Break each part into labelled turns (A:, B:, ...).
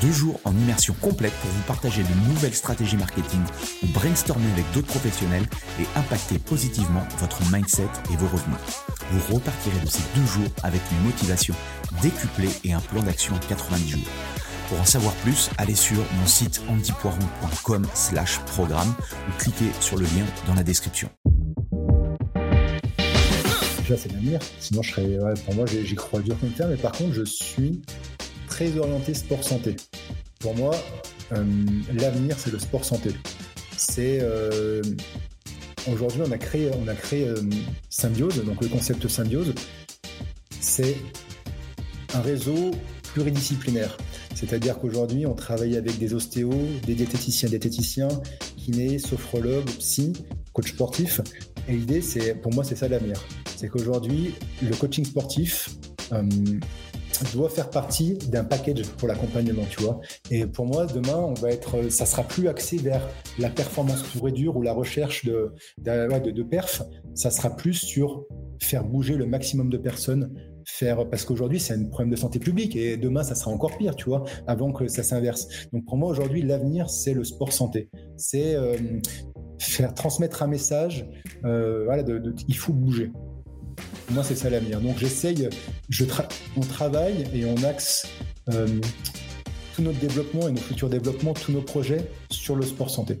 A: Deux jours en immersion complète pour vous partager de nouvelles stratégies marketing ou brainstormer avec d'autres professionnels et impacter positivement votre mindset et vos revenus. Vous repartirez de ces deux jours avec une motivation décuplée et un plan d'action en 90 jours. Pour en savoir plus, allez sur mon site antipoiron.com slash programme ou cliquez sur le lien dans la description.
B: Déjà, c'est l'avenir. Sinon, je serais, pour moi, j'y crois dur comme ça. Mais par contre, je suis très orienté sport santé. Pour moi, euh, l'avenir, c'est le sport santé. C'est euh, aujourd'hui, on a créé, on a créé euh, Symbiose, donc le concept Symbiose, c'est un réseau pluridisciplinaire. C'est-à-dire qu'aujourd'hui, on travaille avec des ostéos, des diététiciens, diététiciens, kinés, sophrologues, psy, coach sportif. Et l'idée, c'est, pour moi, c'est ça l'avenir. C'est qu'aujourd'hui, le coaching sportif, doit faire partie d'un package pour l'accompagnement, tu vois. Et pour moi, demain, on va être, ça sera plus axé vers la performance pure et dure ou la recherche de, de, de, perf. Ça sera plus sur faire bouger le maximum de personnes, faire, parce qu'aujourd'hui, c'est un problème de santé publique et demain, ça sera encore pire, tu vois, avant que ça s'inverse. Donc pour moi, aujourd'hui, l'avenir, c'est le sport santé. C'est euh, faire transmettre un message, euh, voilà, il faut bouger. Moi, c'est ça l'avenir. Donc, j'essaye, je on travaille et on axe euh, tout notre développement et nos futurs développements, tous nos projets sur le sport santé.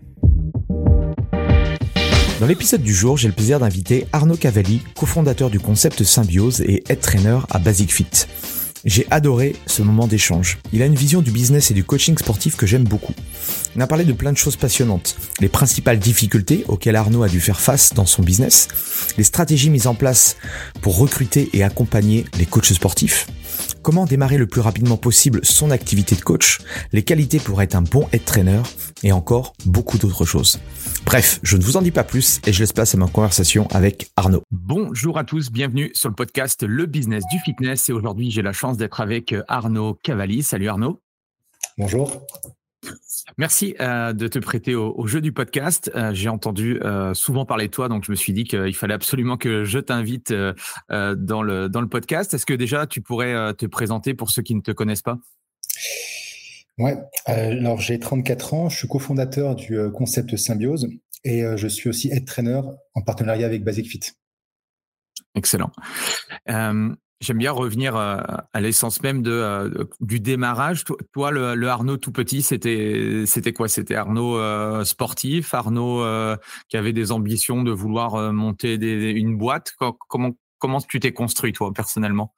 A: Dans l'épisode du jour, j'ai le plaisir d'inviter Arnaud Cavalli, cofondateur du concept Symbiose et head trainer à Basic Fit. J'ai adoré ce moment d'échange. Il a une vision du business et du coaching sportif que j'aime beaucoup. On a parlé de plein de choses passionnantes. Les principales difficultés auxquelles Arnaud a dû faire face dans son business, les stratégies mises en place pour recruter et accompagner les coachs sportifs, comment démarrer le plus rapidement possible son activité de coach, les qualités pour être un bon head trainer et encore beaucoup d'autres choses. Bref, je ne vous en dis pas plus et je laisse place à ma conversation avec Arnaud. Bonjour à tous, bienvenue sur le podcast Le Business du Fitness et aujourd'hui j'ai la chance d'être avec Arnaud Cavalli. Salut Arnaud.
B: Bonjour.
A: Merci euh, de te prêter au, jeu du podcast. Euh, j'ai entendu euh, souvent parler de toi, donc je me suis dit qu'il fallait absolument que je t'invite dans, le, dans le podcast. Est-ce que déjà tu pourrais te présenter pour ceux qui ne te connaissent pas?
B: Ouais, alors j'ai 34 ans, je suis cofondateur du concept Symbiose et je suis aussi head trainer en partenariat avec Basic Fit.
A: Excellent. J'aime bien revenir euh, à l'essence même de, euh, du démarrage. Toi, le, Arnaud tout petit, c'était c'était quoi? C'était Arnaud euh, sportif, Arnaud qui avait des ambitions de vouloir monter une boîte? Comment comment tu t'es construit toi personnellement?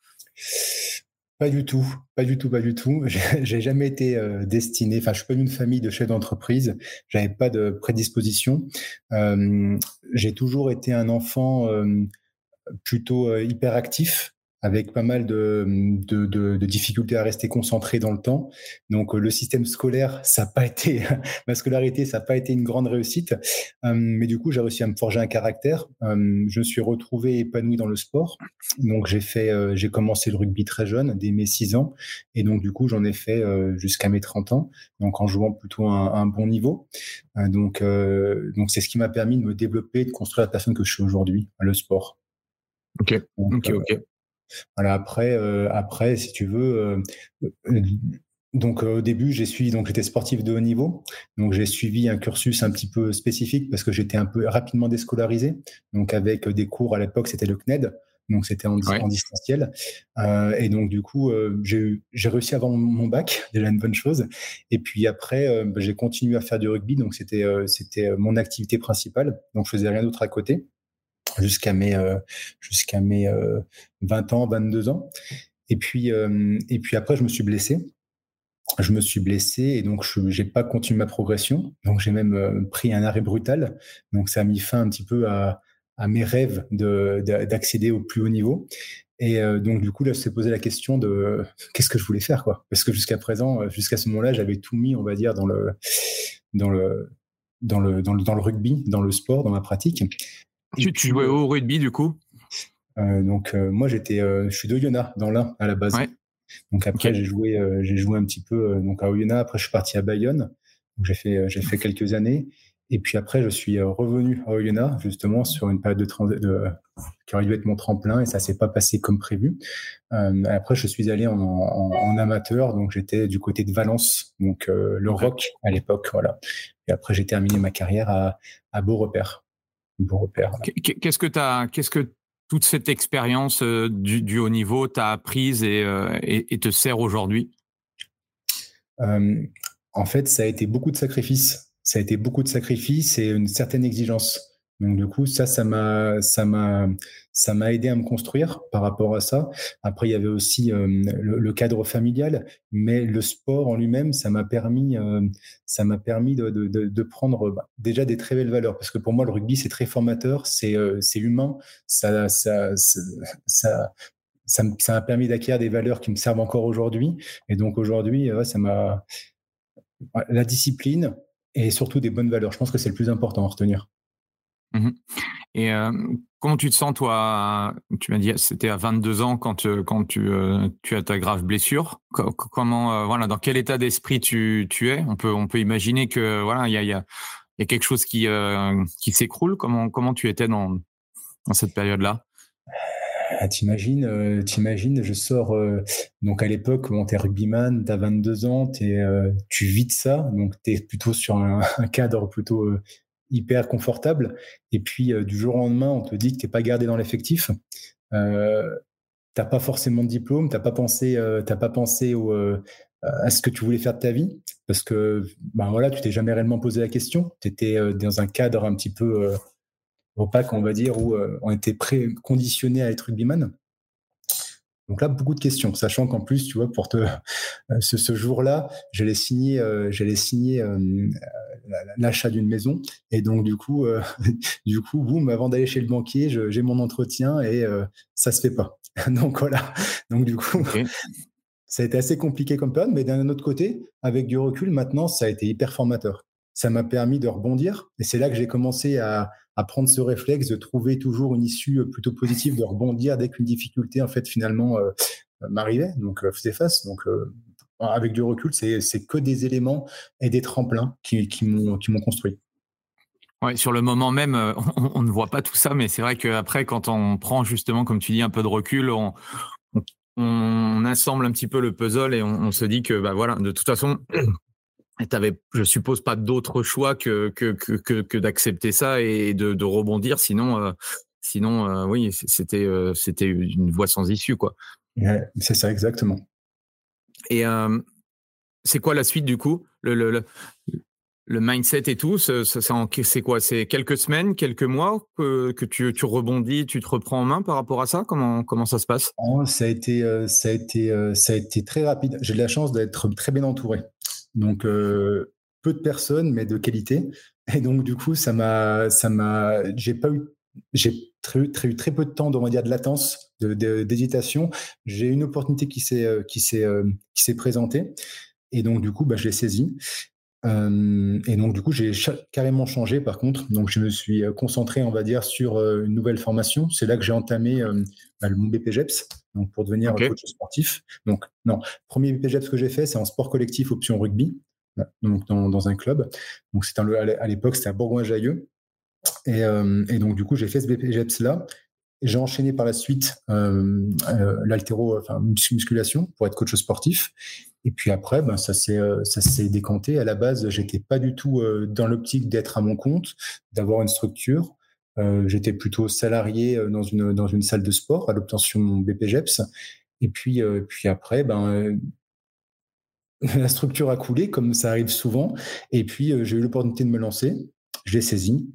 B: Pas du tout, pas du tout, pas du tout. J'ai jamais été destiné. Enfin, je suis pas d'une famille de chefs d'entreprise. J'avais pas de prédisposition. J'ai toujours été un enfant plutôt hyperactif avec pas mal de, de, de, de, difficultés à rester concentré dans le temps. Donc le système scolaire, ça n'a pas été ma scolarité, ça n'a pas été une grande réussite. Euh, mais du coup, j'ai réussi à me forger un caractère. Euh, je me suis retrouvé épanoui dans le sport. Donc j'ai fait, euh, j'ai commencé le rugby très jeune, dès mes 6 ans, et donc du coup j'en ai fait jusqu'à mes 30 ans. Donc en jouant plutôt à un, un bon niveau. donc donc c'est ce qui m'a permis de me développer, de construire la personne que je suis aujourd'hui, le sport.
A: Ok, ok, ok.
B: Voilà, après, après, si tu veux, donc au début, j'ai suivi, donc j'étais sportif de haut niveau, donc j'ai suivi un cursus un petit peu spécifique parce que j'étais un peu rapidement déscolarisé, donc avec des cours à l'époque, c'était le CNED, donc c'était en, distanciel. Euh, et donc du coup, euh, j'ai réussi à avoir mon bac, déjà une bonne chose. Et puis après, euh, bah, j'ai continué à faire du rugby, donc c'était c'était mon activité principale. Donc je faisais rien d'autre à côté jusqu'à mes jusqu'à mes 20 ans, 22 ans. Et puis et puis après, je me suis blessé je me suis blessé et donc je n'ai pas continué ma progression. Donc j'ai même pris un arrêt brutal. Donc ça a mis fin un petit peu à, mes rêves d'accéder au plus haut niveau. Et euh, donc, du coup, là, je suis posé la question de qu'est-ce que je voulais faire, quoi. Parce que jusqu'à présent, euh, jusqu'à ce moment-là, j'avais tout mis, on va dire, dans le, dans le, dans le, dans le, dans le rugby, dans le sport, dans ma pratique.
C: Tu, tu jouais au rugby, du coup?
B: Euh, Donc, moi, j'étais, je suis d'Oyonnax, dans l'Ain, à la base. Donc, après, j'ai joué, j'ai joué un petit peu donc à Oyonnax. Après, je suis parti à Bayonne. J'ai fait, j'ai fait quelques années. Et puis après, je suis euh, revenu à Oyonnax, justement, sur une période de, de qui aurait dû être mon tremplin, et ça s'est pas passé comme prévu. Euh, après, je suis allé en, amateur, donc j'étais du côté de Valence, donc euh, le rock à l'époque, voilà. Et après, j'ai terminé ma carrière à, à Beau
C: Qu'est-ce que tu qu'est-ce que toute cette expérience du, haut niveau t'a apprise et, et, te sert aujourd'hui?
B: En fait, ça a été beaucoup de sacrifices. Ça a été beaucoup de sacrifices et une certaine exigence. Donc du coup, ça, ça m'a, ça m'a, ça m'a aidé à me construire par rapport à ça. Après, il y avait aussi euh, le, cadre familial, mais le sport en lui-même, ça m'a permis, euh, ça m'a permis de, prendre bah, déjà des très belles valeurs. Parce que pour moi, le rugby, c'est très formateur, c'est, euh, c'est humain, ça, ça, ça, ça ça m'a permis d'acquérir des valeurs qui me servent encore aujourd'hui. Et donc aujourd'hui, ça m'a la discipline, et surtout des bonnes valeurs. Je pense que c'est le plus important à retenir.
C: Mmh et comment tu te sens, toi Tu m'as dit c'était à 22 ans quand, euh, quand tu, tu as ta grave blessure. Comment, voilà, dans quel état d'esprit tu, tu es? On peut, on peut imaginer que voilà, il y a, y, y a quelque chose qui, qui s'écroule. Comment, comment tu étais dans, dans cette période-là?
B: Ah, t'imagines, je sors donc à l'époque, tu t'es rugbyman, t'as 22 ans, es, tu vis de ça, donc t'es plutôt sur un, cadre plutôt hyper confortable. Et puis du jour au lendemain, on te dit que t'es pas gardé dans l'effectif. t'as pas forcément de diplôme, t'as pas pensé, t'as pas pensé à ce que tu voulais faire de ta vie, parce que ben voilà, tu t'es jamais réellement posé la question. Tu étais dans un cadre un petit peu opaque, on va dire, où euh, on était préconditionnés à être rugbyman. Donc là, beaucoup de questions, sachant qu'en plus, tu vois, pour te, euh, ce, jour-là, j'allais signer, euh, j'allais signer l'achat d'une maison, et donc du coup, du coup, boum, avant d'aller chez le banquier, j'ai mon entretien et ça se fait pas. donc voilà. Donc du coup, ça a été assez compliqué comme période, mais d'un autre côté, avec du recul, maintenant, ça a été hyper formateur. Ça m'a permis de rebondir, et c'est là que j'ai commencé à, à prendre ce réflexe de trouver toujours une issue euh, plutôt positive, de rebondir dès qu'une difficulté en fait finalement euh, m'arrivait, donc euh, faisait face. Donc avec du recul, c'est que des éléments et des tremplins qui, m'ont construit.
C: Ouais, sur le moment même, on, ne voit pas tout ça, mais c'est vrai qu'après, quand on prend justement, comme tu dis, un peu de recul, on, on, assemble un petit peu le puzzle et on, se dit que, bah voilà, de toute façon, et t'avais, je suppose, pas d'autre choix que, que, que, que d'accepter ça et de, de rebondir. Sinon, euh, sinon euh, oui, c'était, euh, c'était une voie sans issue. quoi.
B: c'est ça, exactement.
C: Et c'est quoi la suite du coup? Le, le, le, mindset et tout, c'est, quoi? C'est quelques semaines, quelques mois que, que tu, tu, rebondis, tu te reprends en main par rapport à ça? Comment, comment ça se passe?
B: Oh, ça, a été, ça, a été, ça a été très rapide. J'ai de la chance d'être très bien entouré. Donc, euh, peu de personnes, mais de qualité. Et donc, du coup, ça m'a, ça m'a, j'ai pas eu, j'ai très, très, très peu de temps, on va dire, de latence, d'hésitation. j'ai une opportunité qui s'est, euh, qui s'est, euh, qui s'est présentée. Et donc, du coup, bah, je l'ai saisie. Et donc, du coup, j'ai carrément changé, par contre. Donc, je me suis concentré, on va dire, sur une nouvelle formation. C'est là que j'ai entamé bah, mon BPGEPS, donc pour devenir coach sportif. Donc, non, premier BPGEPS que j'ai fait, c'est en sport collectif option rugby, donc dans, un club. Donc, c'était à l'époque, c'était à Bourgoin-Jailleux. Et, et, donc, du coup, j'ai fait ce BPGEPS-là. j'ai enchaîné par la suite euh, euh, l'altéro, enfin musculation pour être coach sportif. Et puis après, ben, ça s'est ça s'est décanté. À la base, j'étais pas du tout dans l'optique d'être à mon compte, d'avoir une structure. j'étais plutôt salarié dans une dans une salle de sport à l'obtention de mon BPGEPS. Et puis puis après, ben la structure a coulé, comme ça arrive souvent. Et puis, euh, j'ai eu l'opportunité de me lancer. Je l'ai saisi.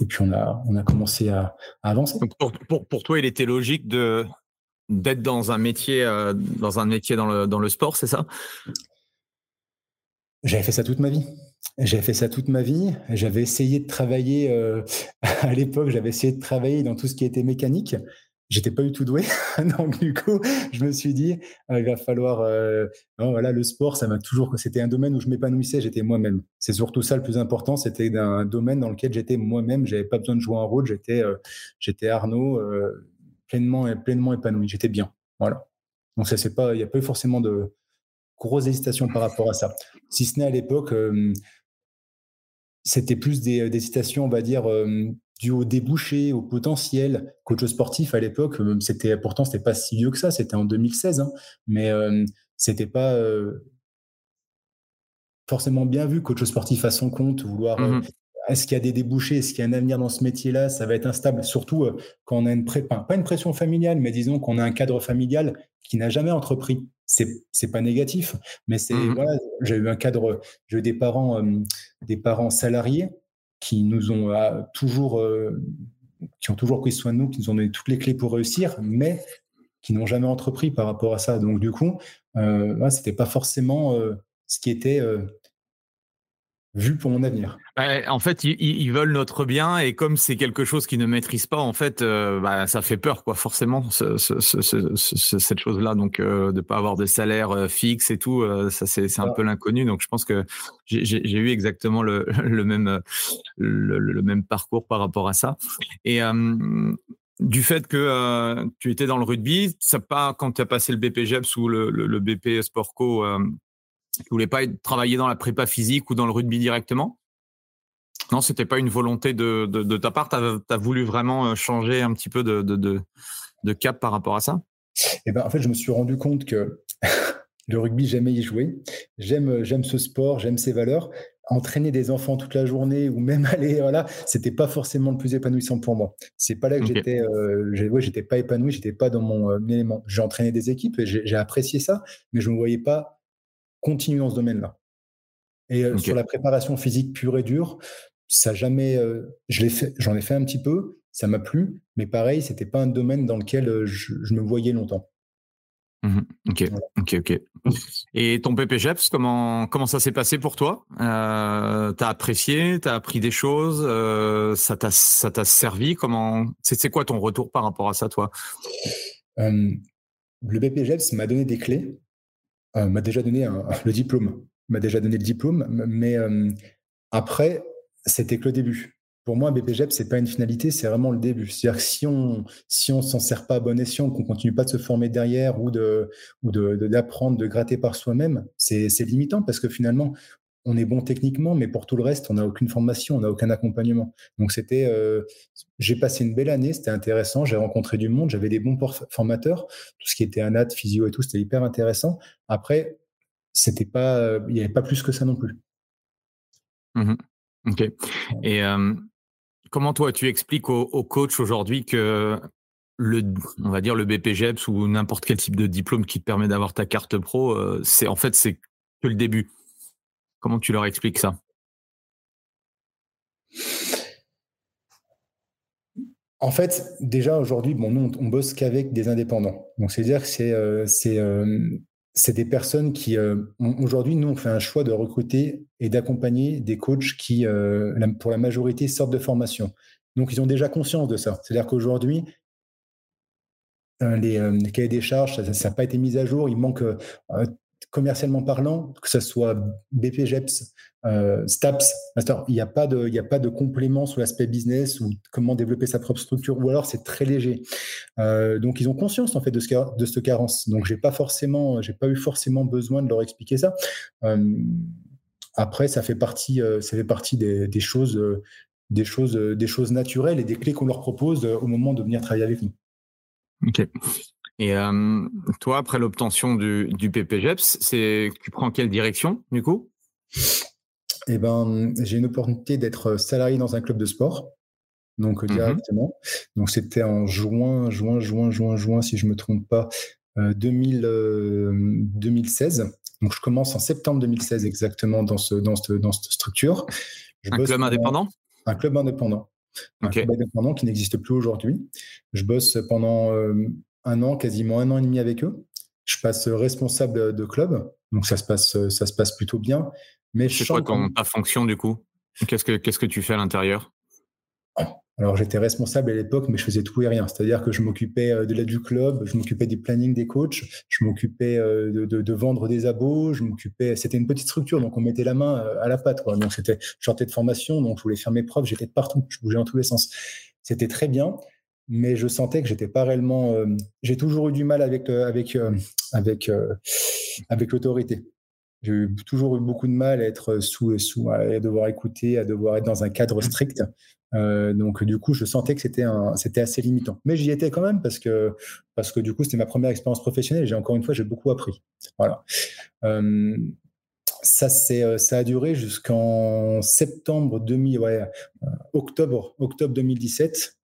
B: Et puis, on a, on a commencé à, avancer.
C: pour, pour, toi, il était logique de d'être dans un métier, euh, dans un métier dans le, dans le sport, c'est ça?
B: J'avais fait ça toute ma vie. J'avais fait ça toute ma vie. J'avais essayé de travailler, euh, à l'époque, j'avais essayé de travailler dans tout ce qui était mécanique j'étais pas du tout doué. Donc, du coup, je me suis dit, euh, il va falloir. Euh, voilà, le sport, ça m'a toujours. C'était un domaine où je m'épanouissais, j'étais moi-même. C'est surtout ça le plus important. C'était un domaine dans lequel j'étais moi-même. J'avais pas besoin de jouer un rôle. J'étais, j'étais Arnaud, pleinement, pleinement épanoui. J'étais bien. Voilà. Donc, ça, c'est pas. Il n'y a pas eu forcément de grosses hésitations par rapport à ça. Si ce n'est à l'époque, c'était plus des, des, hésitations, on va dire dû au débouché, au potentiel. Coach sportif à l'époque, euh, c'était pourtant c'était pas si vieux que ça, c'était en 2016, hein, mais euh, c'était pas euh, forcément bien vu coach sportif à son compte, vouloir. Mmh est-ce qu'il y a des débouchés Est-ce qu'il y a un avenir dans ce métier-là Ça va être instable, surtout quand on a une pas une pression familiale, mais disons qu'on a un cadre familial qui n'a jamais entrepris. C'est c'est pas négatif, mais c'est mmh voilà, j'ai eu un cadre, j'ai eu des parents des parents salariés qui nous ont euh, toujours, euh, qui ont toujours pris soin de nous, qui nous ont donné toutes les clés pour réussir, mais qui n'ont jamais entrepris par rapport à ça. Donc du coup, euh, c'était pas forcément ce qui était vu pour mon avenir.
C: Bah, en fait, ils, veulent notre bien et comme c'est quelque chose qu'ils ne maîtrisent pas, en fait, euh, bah, ça fait peur, quoi, forcément, cette chose-là. Donc, euh, de pas avoir de salaire euh, fixe et tout, ça c'est un peu l'inconnu. Donc, je pense que j'ai eu exactement le, même le, même parcours par rapport à ça. Et du fait que tu étais dans le rugby, ça pas quand tu as passé le BPGEPS ou le, le, BP Sportco tu voulais pas travailler dans la prépa physique ou dans le rugby directement? Non, c'était pas une volonté de, de, ta part. Tu as, voulu vraiment euh, changer un petit peu de, de cap par rapport à ça?
B: Eh ben, en fait, je me suis rendu compte que le rugby, j'aimais y jouer. J'aime, j'aime ce sport, j'aime ses valeurs. Entraîner des enfants toute la journée ou même aller, voilà, c'était pas forcément le plus épanouissant pour moi. C'est pas là que j'étais, euh, j'étais pas épanoui, j'étais pas dans mon euh, élément. J'ai entraîné des équipes et j'ai apprécié ça, mais je ne me voyais pas continuer dans ce domaine-là. Et euh, sur la préparation physique pure et dure, ça jamais, euh, je l'ai fait, j'en ai fait un petit peu, ça m'a plu, mais pareil, c'était pas un domaine dans lequel euh, je, me voyais longtemps.
C: Mmh ok, ok, ok. Et ton PPGEPS, comment, comment ça s'est passé pour toi? Euh, T'as apprécié? T'as appris des choses? Ça t'a ça t'a servi? Comment C'est quoi ton retour par rapport à ça, toi?
B: Le BPGEPS m'a donné des clés. euh, m'a déjà donné le diplôme, m'a déjà donné le diplôme, mais euh, après, c'était que le début. Pour moi, BPGEP, c'est pas une finalité, c'est vraiment le début. C'est-à-dire que si on si on s'en sert pas à bon escient, qu'on continue pas de se former derrière ou de ou d'apprendre, de, de, gratter par soi-même, c'est limitant parce que finalement, on est bon techniquement, mais pour tout le reste, on n'a aucune formation, on n'a aucun accompagnement. Donc c'était, euh, j'ai passé une belle année, c'était intéressant, j'ai rencontré du monde, j'avais des bons formateurs, tout ce qui était anat, physio et tout, c'était hyper intéressant. Après, c'était pas, euh, il n'y avait pas plus que ça non plus.
C: Mmh ok. Et euh, comment toi tu expliques aux, aux coachs aujourd'hui que le, on va dire le BPGEPS ou n'importe quel type de diplôme qui te permet d'avoir ta carte pro, c'est en fait c'est que le début? Comment tu leur expliques ça?
B: En fait, déjà aujourd'hui, bon, nous, on, bosse qu'avec des indépendants. Donc, c'est-à-dire que c'est euh, euh, des personnes qui, euh, aujourd'hui, nous, on fait un choix de recruter et d'accompagner des coachs qui, pour la majorité, sortent de formation. Donc, ils ont déjà conscience de ça. C'est-à-dire qu'aujourd'hui, les, cahiers des charges, ça n'a pas été mis à jour. Il manque commercialement parlant, que ce soit BPGEPS, euh, STAPS, il n'y a, pas de, a pas de complément sur l'aspect business ou comment développer sa propre structure, ou alors c'est très léger. Euh, donc ils ont conscience en fait de ce, de ce carence. Donc j'ai pas forcément, pas eu forcément besoin de leur expliquer ça. Euh, après, ça fait partie, ça fait partie des, des choses des choses, des choses naturelles et des clés qu'on leur propose au moment de venir travailler avec nous.
C: Ok. Et toi, après l'obtention du, du PPGEPS, c'est, tu prends quelle direction du coup?
B: Eh ben, j'ai une opportunité d'être salarié dans un club de sport, donc mmh directement. Donc c'était en juin, juin, juin, juin, juin, si je me trompe pas, 2000, 2016. Donc je commence en septembre 2016 exactement dans ce, dans dans cette structure.
C: un club indépendant?
B: Un club indépendant. Un club indépendant qui n'existe plus aujourd'hui. Je bosse pendant un an, quasiment un an et demi avec eux. Je passe responsable de club, donc ça se passe, ça se passe plutôt bien.
C: Mais c'est quoi ton, ta fonction du coup? Qu'est-ce que qu'est-ce que tu fais à l'intérieur?
B: Alors j'étais responsable à l'époque, mais je faisais tout et rien. C'est-à-dire que je m'occupais euh, de l'aide du club, je m'occupais des plannings des coachs, je m'occupais euh, de, vendre des abos, je m'occupais. C'était une petite structure, donc on mettait la main euh, à la pâte. Donc c'était, je sortais de formation, donc je voulais faire mes preuves, j'étais partout, je bougeais dans tous les sens. C'était très bien, mais je sentais que j'étais pas réellement. j'ai toujours eu du mal avec avec avec avec l'autorité. J'ai toujours eu beaucoup de mal à être sous, sous à devoir écouter, à devoir être dans un cadre strict. Euh, donc du coup, je sentais que c'était c'était assez limitant. Mais j'y étais quand même parce que parce que du coup, c'était ma première expérience professionnelle. J'ai encore une fois, j'ai beaucoup appris. Voilà. Euh, ça, c'est, euh, ça a duré jusqu'en septembre 2000, ouais, octobre, octobre 2017.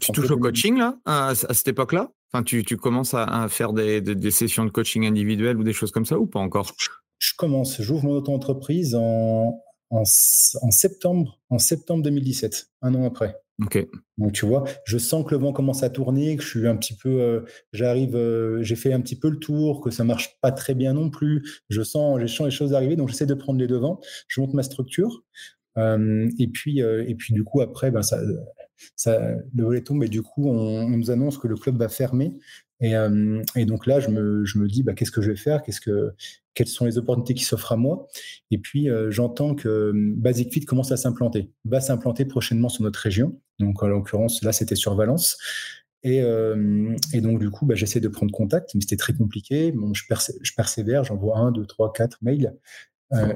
C: Tu touches au coaching là, à, cette époque-là? Enfin, tu, tu, commences à, faire des, des, sessions de coaching individuelles ou des choses comme ça ou pas encore?
B: Je commence, j'ouvre mon auto-entreprise en, en, septembre, en septembre 2017, un an après.
C: Ok.
B: Donc tu vois, je sens que le vent commence à tourner, que je suis un petit peu, euh, j'arrive, euh, j'ai fait un petit peu le tour, que ça marche pas très bien non plus. Je sens, je sens les choses arriver, donc j'essaie de prendre les devants. Je monte ma structure, euh, et puis et puis du coup après, ben ça, le volet tombe et du coup on, nous annonce que le club va fermer euh, et, donc là, je me, je me dis, bah, qu'est-ce que je vais faire? Qu'est-ce que, Quelles sont les opportunités qui s'offrent à moi? Et puis, euh, j'entends que euh, Basic Fit commence à s'implanter, va s'implanter prochainement sur notre région. Donc, en l'occurrence, là, c'était sur Valence. Et, donc, du coup, bah, j'essaie de prendre contact, mais c'était très compliqué. Je persévère, j'envoie un, deux, trois, quatre mails.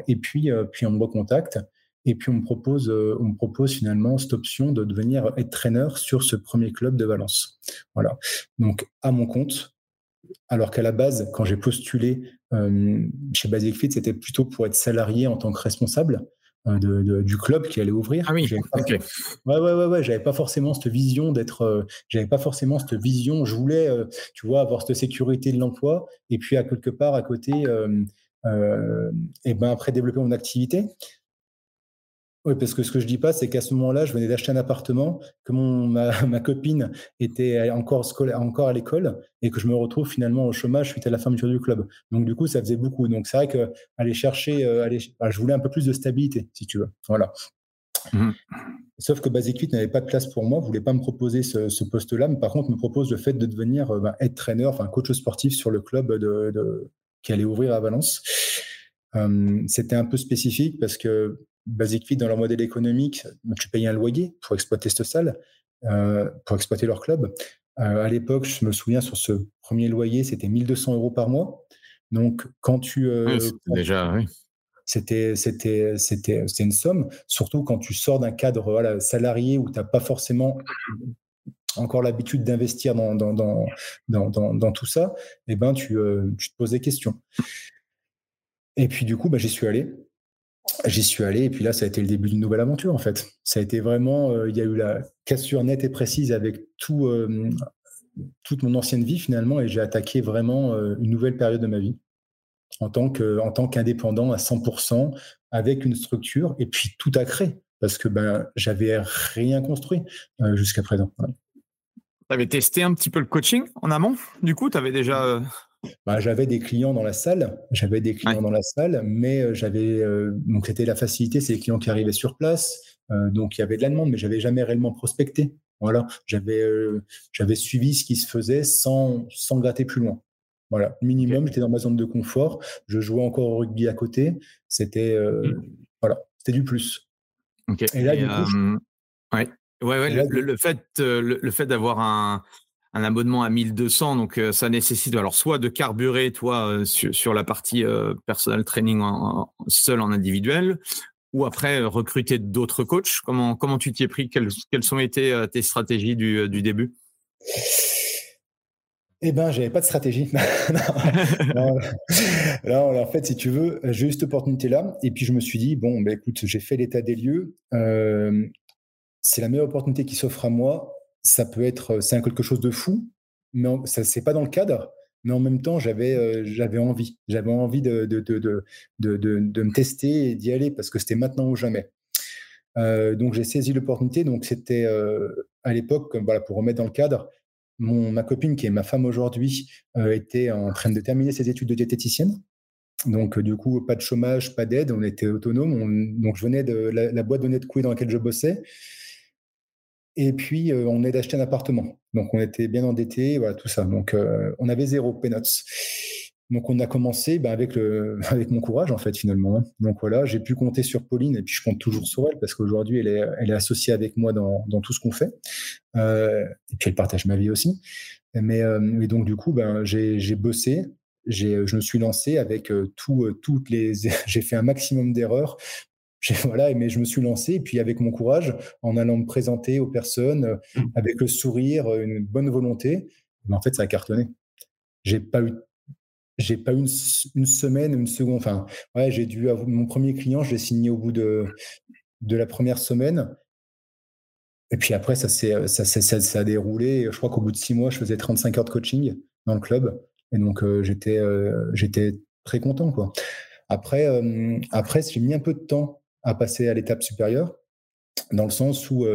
B: et puis, puis on me recontacte. Et puis, on me propose, euh, on me propose finalement cette option de devenir être traîneur sur ce premier club de Valence. Voilà. Donc, à mon compte, alors qu'à la base, quand j'ai postulé euh, chez Basic Fit, c'était plutôt pour être salarié en tant que responsable. Euh, de, du club qui allait ouvrir.
C: Ah oui.
B: Ouais, ouais, ouais, ouais. J'avais pas forcément cette vision d'être. j'avais pas forcément cette vision. Je voulais, tu vois, avoir cette sécurité de l'emploi et puis à quelque part à côté, et ben après développer mon activité. Oui, parce que ce que je dis pas, c'est qu'à ce moment-là, je venais d'acheter un appartement, que mon, ma, copine était encore, scolaire, encore à l'école et que je me retrouve finalement au chômage suite à la fermeture du club. Donc, du coup, ça faisait beaucoup. Donc, c'est vrai que aller chercher, euh, aller, je voulais un peu plus de stabilité, si tu veux. Voilà. Mmh. Sauf que Basic n'avait pas de place pour moi, ne voulait pas me proposer ce, poste-là, mais par contre me propose le fait de devenir euh, bah, être traîneur, enfin coach sportif sur le club de, qui allait ouvrir à Valence. Euh, c'était un peu spécifique parce que Basic Fit, dans leur modèle économique, tu payais un loyer pour exploiter cette salle, euh, pour exploiter leur club. Euh, à l'époque, je me souviens, sur ce premier loyer, c'était 1200 euros par mois. Donc, quand tu.
C: Euh, déjà, oui.
B: C'était, c'était, c'était, une somme, surtout quand tu sors d'un cadre voilà, salarié où tu n'as pas forcément encore l'habitude d'investir dans, dans, dans, dans, tout ça, eh ben, tu, tu te poses des questions. Et puis, du coup, bah, j'y suis allé. J'y suis allé et puis là, ça a été le début d'une nouvelle aventure en fait. Ça a été vraiment, euh, il y a eu la cassure nette et précise avec tout, euh, toute mon ancienne vie finalement et j'ai attaqué vraiment euh, une nouvelle période de ma vie en tant que, tant qu'indépendant à 100% avec une structure et puis tout a créé parce que ben j'avais rien construit jusqu'à présent.
C: Tu avais testé un petit peu le coaching en amont Du coup, tu avais déjà
B: bah, j'avais des clients dans la salle, j'avais des clients dans la salle, mais euh, j'avais euh, donc c'était la facilité, c'est les clients qui arrivaient sur place, euh, donc il y avait de la demande, mais j'avais jamais réellement prospecté. Voilà, j'avais j'avais suivi ce qui se faisait sans sans gratter plus loin. Voilà, minimum, j'étais dans ma zone de confort, je jouais encore au rugby à côté, c'était mmh. voilà, c'était du plus.
C: Et là, du coup, ouais. Ouais, le, fait, le, fait d'avoir un, un abonnement à 1200, donc euh, ça nécessite alors soit de carburer toi euh, sur, la partie euh, personal training seul en individuel, ou après recruter d'autres coachs Comment, comment tu t'y es pris? Quelles, quelles ont été tes stratégies du, du début?
B: Eh ben, j'avais pas de stratégie. non, en fait, si tu veux, j'ai eu cette opportunité-là. Et puis, je me suis dit, bon, ben, écoute, j'ai fait l'état des lieux. Euh, c'est la meilleure opportunité qui s'offre à moi. Ça peut être, c'est quelque chose de fou, mais ça, c'est pas dans le cadre. Mais en même temps, j'avais, j'avais envie. J'avais envie de, de, de, de, de me tester et d'y aller parce que c'était maintenant ou jamais. Donc, j'ai saisi l'opportunité. Donc, c'était à l'époque, voilà, pour remettre dans le cadre, ma copine, qui est ma femme aujourd'hui, était en train de terminer ses études de diététicienne. Donc, du coup, pas de chômage, pas d'aide, on était autonome. donc, je venais de la, boîte de couilles dans laquelle je bossais. Et puis, euh, on est d'acheter un appartement. Donc, on était bien endettés, voilà, tout ça. Donc, on avait zéro peanuts. Donc on a commencé bah, avec, le, avec mon courage en fait finalement. Hein. Donc voilà, j'ai pu compter sur Pauline et puis je compte toujours sur elle parce qu'aujourd'hui elle est, elle est associée avec moi dans, dans tout ce qu'on fait. Euh, et puis elle partage ma vie aussi. Mais, euh, donc du coup, ben, j'ai bossé, je me suis lancé avec euh, tout, euh, toutes les... j'ai fait un maximum d'erreurs. Voilà, mais je me suis lancé et puis avec mon courage, en allant me présenter aux personnes, mmh. avec le sourire, une bonne volonté, en fait ça a cartonné. J'ai pas eu j'ai pas une, une semaine, une seconde. Enfin, ouais, j'ai dû avoir mon premier client, je l'ai signé au bout de, de la première semaine. Et puis après, ça, ça, ça, ça, a déroulé. Je crois qu'au bout de six mois, je faisais 35 heures de coaching dans le club. Et donc, euh, j'étais, euh, j'étais très content. Quoi. Après, euh, après j'ai mis un peu de temps à passer à l'étape supérieure, dans le sens où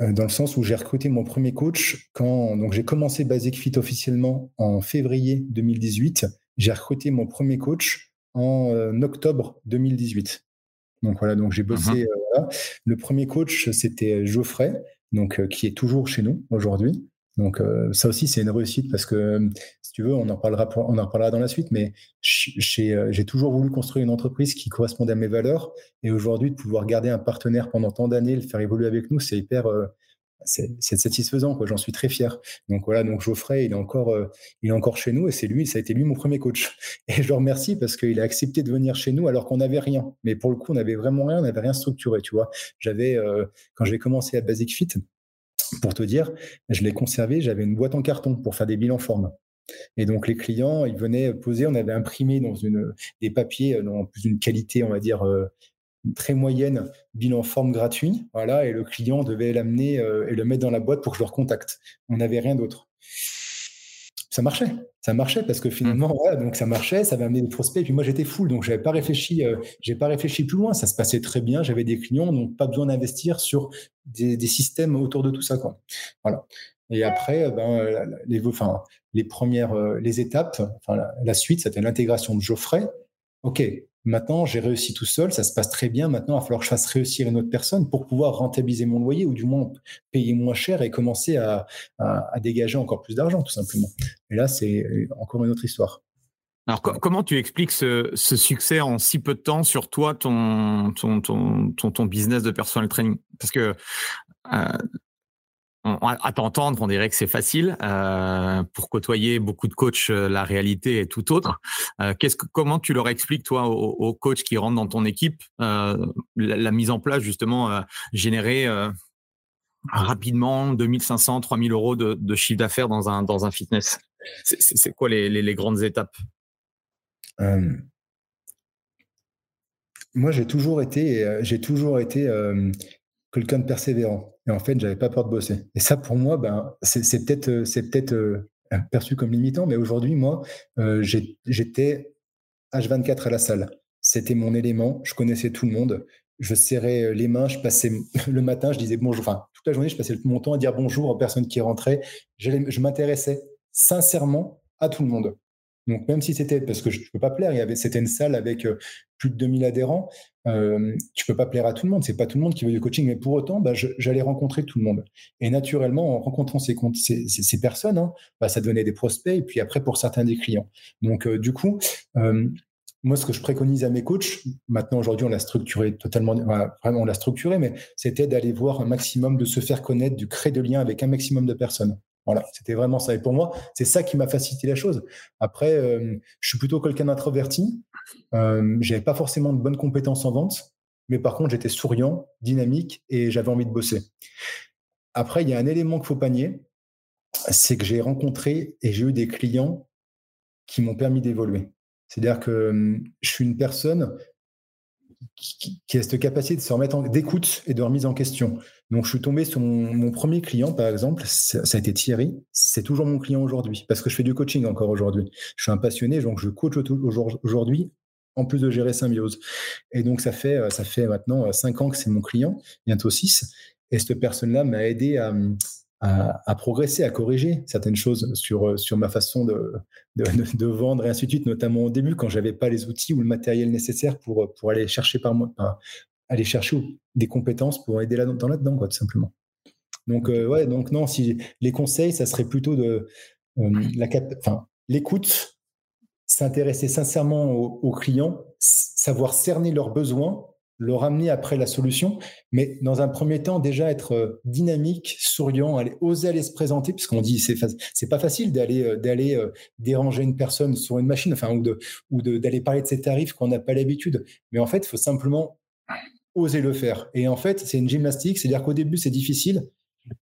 B: dans le sens où j'ai recruté mon premier coach quand donc j'ai commencé Basic Fit officiellement en février 2018. J'ai recruté mon premier coach en euh, octobre 2018. Donc voilà, donc j'ai bossé. Euh, le premier coach, c'était Geoffrey, donc qui est toujours chez nous aujourd'hui. Donc ça aussi, c'est une réussite parce que si tu veux, on en parlera, on en reparlera dans la suite. Mais j'ai toujours voulu construire une entreprise qui correspondait à mes valeurs. Et aujourd'hui, de pouvoir garder un partenaire pendant tant d'années, le faire évoluer avec nous, c'est hyper, c'est satisfaisant. J'en suis très fier. Donc voilà, donc Geoffrey, il est encore, il est encore chez nous et c'est lui, ça a été lui mon premier coach. Et je le remercie parce qu'il a accepté de venir chez nous alors qu'on n'avait rien. Mais pour le coup, on n'avait vraiment rien, on n'avait rien structuré. Tu vois, j'avais quand j'ai commencé à Basic Fit pour te dire, je l'ai conservé, j'avais une boîte en carton pour faire des bilans formes. Et donc les clients, ils venaient poser, on avait imprimé dans une, des papiers euh, dans plus d'une qualité, on va dire, euh, très moyenne, bilan forme gratuit. Voilà, et le client devait l'amener euh, et le mettre dans la boîte pour que je le recontacte. On n'avait rien d'autre ça marchait. Ça marchait parce que finalement, mmh. donc ça marchait, ça avait amené des prospects. Et puis moi, j'étais full, donc j'avais pas réfléchi, euh, j'ai pas réfléchi plus loin. Ça se passait très bien. J'avais des clients, donc pas besoin d'investir sur des, systèmes autour de tout ça, quoi. Voilà. Et après, euh, ben, les, enfin, les premières, euh, les étapes, enfin, la, la suite, c'était l'intégration de Geoffrey. OK, Maintenant, j'ai réussi tout seul, ça se passe très bien. Maintenant, il va falloir que je fasse réussir une autre personne pour pouvoir rentabiliser mon loyer ou du moins payer moins cher et commencer à, dégager encore plus d'argent, tout simplement. Et là, c'est encore une autre histoire.
C: Alors, comment tu expliques ce, succès en si peu de temps sur toi, ton, ton, ton, ton, business de personal training? Parce que euh, à t'entendre, on dirait que c'est facile. Euh, pour côtoyer beaucoup de coachs, euh, la réalité est tout autre. Euh, comment tu leur expliques, toi, aux, coachs qui rentrent dans ton équipe, la, mise en place, justement, générer rapidement 2500, 3000 euros de, chiffre d'affaires dans un, dans un fitness? C'est, quoi les, les, grandes étapes?
B: Moi, j'ai toujours été, j'ai toujours été quelqu'un de persévérant. Et en fait, j'avais pas peur de bosser. Et ça, pour moi, ben, c'est peut-être euh, c'est euh, perçu comme limitant, mais aujourd'hui, moi, euh, j'étais H24 à la salle. C'était mon élément. Je connaissais tout le monde. Je serrais les mains. Je passais le matin, je disais bonjour. Enfin, toute la journée, je passais mon temps à dire bonjour aux personnes qui rentraient. Je m'intéressais sincèrement à tout le monde. Donc, même si c'était, parce que je ne peux pas plaire, c'était une salle avec plus de 2000 adhérents, euh, tu peux pas plaire à tout le monde, c'est pas tout le monde qui veut du coaching, mais pour autant, bah, j'allais rencontrer tout le monde. Et naturellement, en rencontrant ces, personnes, hein, bah, ça devenait des prospects, et puis après, pour certains, des clients. Donc, euh, du coup, euh, moi, ce que je préconise à mes coachs, maintenant, aujourd'hui, on l'a structuré totalement, vraiment, on l'a structuré, mais c'était d'aller voir un maximum, de se faire connaître, de créer de liens avec un maximum de personnes. Voilà, c'était vraiment ça. Et pour moi, c'est ça qui m'a facilité la chose. Après, euh, je suis plutôt quelqu'un d'introverti. Euh, j'avais pas forcément de bonnes compétences en vente, mais par contre, j'étais souriant, dynamique et j'avais envie de bosser. Après, il y a un élément qu'il faut pas nier, c'est que j'ai rencontré et j'ai eu des clients qui m'ont permis d'évoluer. C'est-à-dire que hum, je suis une personne qui, a cette capacité de se remettre d'écoute et de remise en question. Donc, je suis tombé sur mon, premier client, par exemple, ça, a été Thierry. C'est toujours mon client aujourd'hui parce que je fais du coaching encore aujourd'hui. Je suis un passionné, donc je coach aujourd'hui en plus de gérer Symbiose. Et donc, ça fait, ça fait maintenant cinq ans que c'est mon client, bientôt six. Et cette personne-là m'a aidé à, progresser, à corriger certaines choses sur, sur ma façon de, vendre et ainsi de suite, notamment au début quand j'avais pas les outils ou le matériel nécessaire pour, pour aller chercher par moi, aller chercher des compétences pour aider là, dans là-dedans, quoi, tout simplement. Donc, euh, ouais, donc non, si les conseils, ça serait plutôt de euh, la enfin, l'écoute, s'intéresser sincèrement aux, clients, savoir cerner leurs besoins le ramener après la solution, mais dans un premier temps, déjà être euh, dynamique, souriant, aller, oser aller se présenter, puisqu'on dit c'est c'est pas facile d'aller d'aller déranger une personne sur une machine, enfin ou de ou d'aller parler de ses tarifs qu'on n'a pas l'habitude. Mais en fait, il faut simplement oser le faire. Et en fait, c'est une gymnastique, c'est-à-dire qu'au début c'est difficile,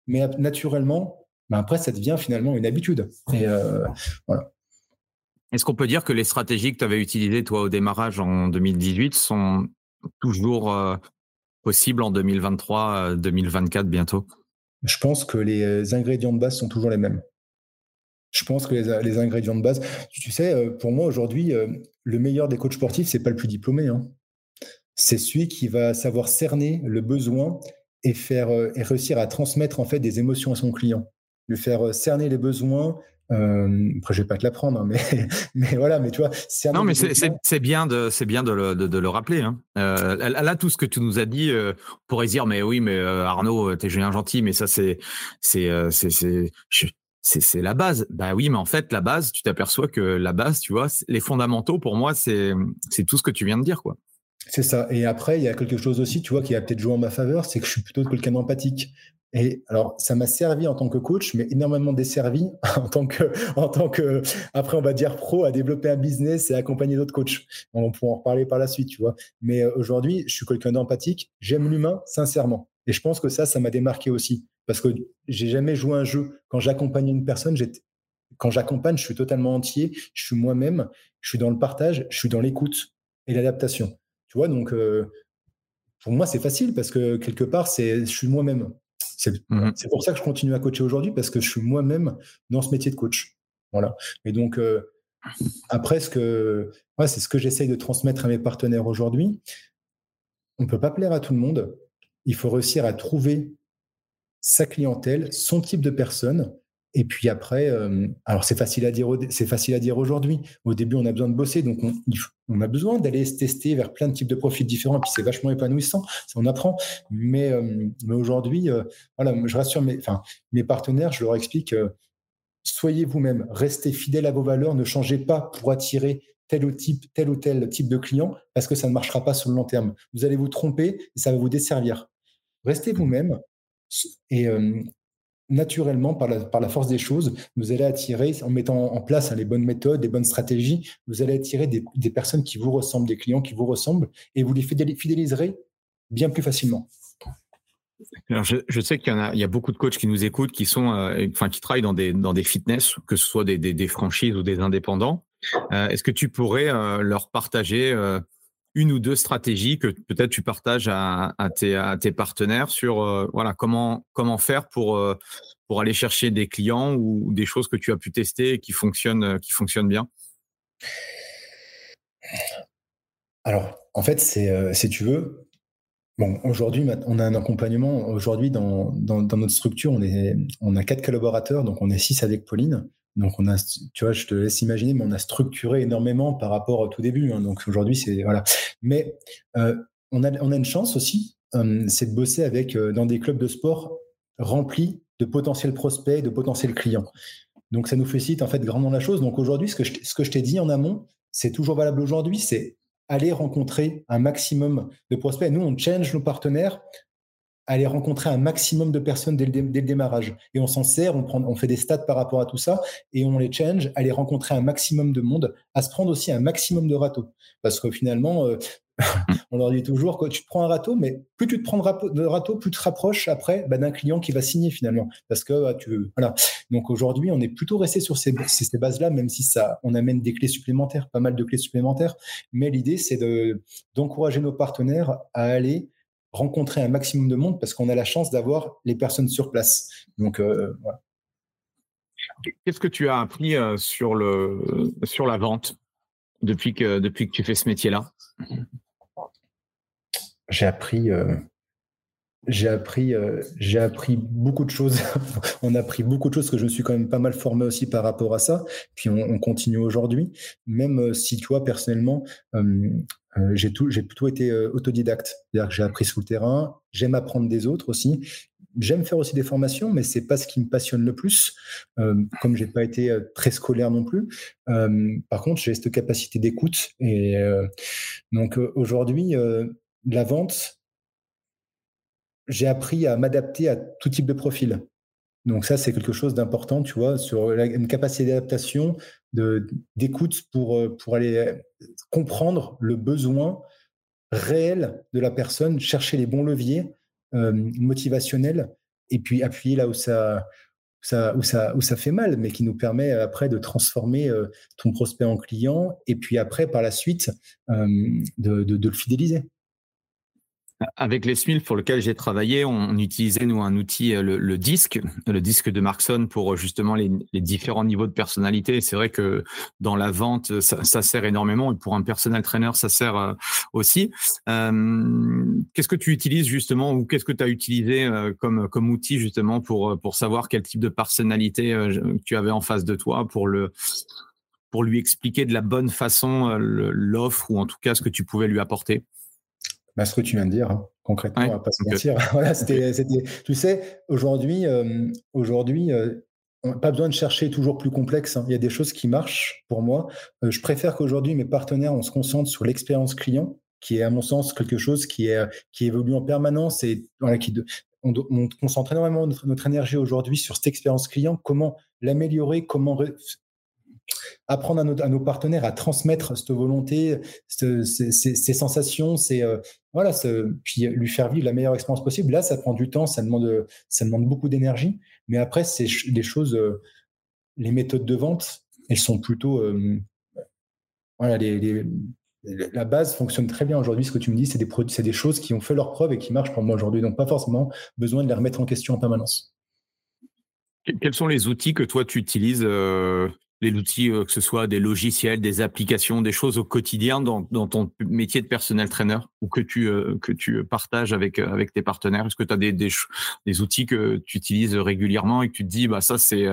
B: mais naturellement, ben après ça devient finalement une habitude. Et voilà.
C: Est-ce qu'on peut dire que les stratégies que tu avais utilisées toi au démarrage en 2018 sont toujours euh, possible en 2023, 2024 euh, bientôt?
B: Je pense que les ingrédients de base sont toujours les mêmes. Je pense que les, ingrédients de base, tu sais, euh, pour moi aujourd'hui, le meilleur des coachs sportifs, c'est pas le plus diplômé. Hein. C'est celui qui va savoir cerner le besoin et faire et réussir à transmettre en fait des émotions à son client, lui faire cerner les besoins, euh, après, je vais pas te l'apprendre, hein, mais, mais voilà, mais tu vois.
C: Non, mais c'est bien de, c'est bien de le, de, le rappeler. Hein. Euh, là, tout ce que tu nous as dit, euh, on pourrait dire, mais oui, mais euh, Arnaud, t'es génial gentil, mais ça, c'est, c'est, c'est, c'est, c'est la base. Bah oui, mais en fait, la base, tu t'aperçois que la base, tu vois, les fondamentaux, pour moi, c'est, c'est tout ce que tu viens de dire, quoi.
B: C'est ça. Et après, il y a quelque chose aussi, tu vois, qui a peut-être joué en ma faveur, c'est que je suis plutôt quelqu'un d'empathique. Et alors, ça m'a servi en tant que coach, mais énormément desservi en tant que, en tant que, après, on va dire pro, à développer un business et accompagner d'autres coachs. On pourra en reparler par la suite, tu vois. Mais euh, aujourd'hui, je suis quelqu'un d'empathique. J'aime l'humain, sincèrement. Et je pense que ça, ça m'a démarqué aussi. Parce que j'ai jamais joué un jeu. Quand j'accompagne une personne, quand j'accompagne, je suis totalement entier. Je suis moi-même. Je suis dans le partage. Je suis dans l'écoute et l'adaptation. Tu vois, donc, euh, pour moi, c'est facile parce que quelque part, c'est, je suis moi-même. Mmh c'est pour ça que je continue à coacher aujourd'hui parce que je suis moi-même dans ce métier de coach. Voilà. Et donc, euh, après, ce que, c'est ce que j'essaye de transmettre à mes partenaires aujourd'hui. On ne peut pas plaire à tout le monde. Il faut réussir à trouver sa clientèle, son type de personne, et puis après, euh, alors c'est facile à dire, c'est facile à dire aujourd'hui. Au début, on a besoin de bosser, donc on, a besoin d'aller se tester vers plein de types de profils différents. Et puis c'est vachement épanouissant, ça on apprend. Mais, euh, aujourd'hui, euh, voilà, je rassure mes, partenaires, je leur explique soyez vous-même, restez fidèles à vos valeurs, ne changez pas pour attirer tel ou, type, tel ou tel type de client, parce que ça ne marchera pas sur le long terme. Vous allez vous tromper et ça va vous desservir. Restez vous-même et, naturellement, par la, par la, force des choses, vous allez attirer, en mettant en place hein, les bonnes méthodes, les bonnes stratégies, vous allez attirer des, des, personnes qui vous ressemblent, des clients qui vous ressemblent, et vous les fidéliserez bien plus facilement.
C: Alors je, je, sais qu'il y a, il y a beaucoup de coachs qui nous écoutent, qui sont, euh, enfin, qui travaillent dans des dans des fitness, que ce soit des, des, franchises ou des indépendants. Euh, Est-ce que tu pourrais euh, leur partager une ou deux stratégies que peut-être tu partages à, tes, partenaires sur euh, comment faire pour euh, pour aller chercher des clients ou des choses que tu as pu tester et qui fonctionnent euh, qui fonctionnent bien?
B: Alors en fait c'est si tu veux aujourd'hui on a un accompagnement aujourd'hui dans, notre structure on on a quatre collaborateurs donc on est six avec Pauline donc on a, tu vois, je te laisse imaginer, mais on a structuré énormément par rapport au tout début. Hein. donc aujourd'hui, c'est voilà. Mais euh, on a, on a une chance aussi, euh, c'est de bosser avec euh, dans des clubs de sport remplis de potentiels prospects, de potentiels clients. Donc ça nous félicite en fait grandement la chose. Donc aujourd'hui, ce que ce que je t'ai dit en amont, c'est toujours valable aujourd'hui, c'est aller rencontrer un maximum de prospects. Nous, on change nos partenaires aller rencontrer un maximum de personnes dès le, démarrage. Et on s'en sert, on, prend, on fait des stats par rapport à tout ça, et on les change, aller rencontrer un maximum de monde, à se prendre aussi un maximum de râteaux. Parce que finalement, euh, on leur dit toujours que tu te prends un râteau, mais plus tu te prends de râteau, plus tu te rapproches après bah, d'un client qui va signer finalement. Parce que bah, tu voilà. Donc aujourd'hui, on est plutôt resté sur ces, ces bases-là, même si ça, on amène des clés supplémentaires, pas mal de clés supplémentaires. Mais l'idée, c'est d'encourager nos partenaires à aller rencontrer un maximum de monde parce qu'on a la chance d'avoir les personnes sur place. Donc, euh, voilà.
C: Qu'est-ce que tu as appris euh, sur, le, sur la vente depuis que, depuis que tu fais ce métier-là?
B: J'ai appris, euh, j'ai appris, j'ai appris beaucoup de choses. on a appris beaucoup de choses que je me suis quand même pas mal formé aussi par rapport à ça. Puis on, on continue aujourd'hui. Même si toi personnellement, euh, tout, j'ai plutôt été euh, autodidacte, c'est-à-dire que j'ai appris sur le terrain. J'aime apprendre des autres aussi. J'aime faire aussi des formations, mais c'est pas ce qui me passionne le plus. Euh, comme j'ai pas été très scolaire non plus. par contre, j'ai cette capacité d'écoute. Et donc aujourd'hui, la vente, j'ai appris à m'adapter à tout type de profil. Donc ça, c'est quelque chose d'important, tu vois, sur une capacité d'adaptation, d'écoute pour, euh, pour aller euh, comprendre le besoin réel de la personne, chercher les bons leviers euh, motivationnels et puis appuyer là où ça, où, ça, où ça fait mal, mais qui nous permet après de transformer ton prospect en client et puis après, par la suite, de le fidéliser.
C: Avec les SMIL pour lequel j'ai travaillé, on utilisait nous un outil, euh, le, disque, le disque de Markson pour euh, justement les, différents niveaux de personnalité. C'est vrai que dans la vente, ça, sert énormément et pour un personnel trainer, ça sert euh, aussi. qu'est-ce que tu utilises justement ou qu'est-ce que tu as utilisé comme, comme outil justement pour, pour savoir quel type de personnalité tu avais en face de toi pour le pour lui expliquer de la bonne façon l'offre ou en tout cas ce que tu pouvais lui apporter?
B: Bah, ce que tu viens de dire, hein, concrètement, on va pas se mentir. voilà, c'était, tu sais, aujourd'hui, euh, aujourd'hui, euh, pas besoin de chercher toujours plus complexe. Hein. Il y a des choses qui marchent pour moi. Euh, je préfère qu'aujourd'hui, mes partenaires, on se concentre sur l'expérience client, qui est, à mon sens, quelque chose qui, est, qui évolue en permanence et voilà, qui, on, on, concentre énormément notre, notre énergie aujourd'hui sur cette expérience client, comment l'améliorer, comment apprendre à nos, partenaires à transmettre cette volonté, ces, sensations, c'est euh, voilà, puis lui faire vivre la meilleure expérience possible. Là, ça prend du temps, ça demande, ça demande beaucoup d'énergie, mais après, c'est des choses, euh, les méthodes de vente, elles sont plutôt, euh, la base fonctionne très bien aujourd'hui. Ce que tu me dis, c'est des c'est des choses qui ont fait leur preuve et qui marchent pour moi aujourd'hui. Donc, pas forcément besoin de les remettre en question en permanence.
C: Quels sont les outils que toi tu utilises outils, euh, que ce soit des logiciels, des applications, des choses au quotidien dans, ton métier de personnel trainer ou que tu, euh, que tu partages avec, euh, avec tes partenaires? Est-ce que tu as des, outils que tu utilises régulièrement et que tu te dis, bah, ça, c'est,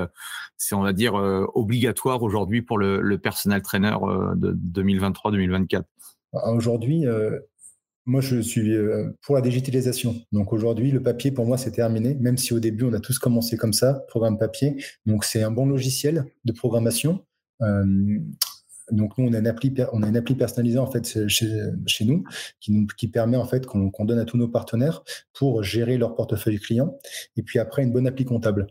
C: on va dire, obligatoire aujourd'hui pour le, personnel trainer de 2023-2024
B: Aujourd'hui, moi, je suis euh, pour la digitalisation. Donc aujourd'hui, le papier, pour moi, c'est terminé, même si au début, on a tous commencé comme ça, programme papier. Donc c'est un bon logiciel de programmation. Euh, donc nous, on a une appli, on a une appli personnalisée en fait chez, nous, qui, nous, qui permet en fait qu'on donne à tous nos partenaires pour gérer leur portefeuille client. Et puis après, une bonne appli comptable.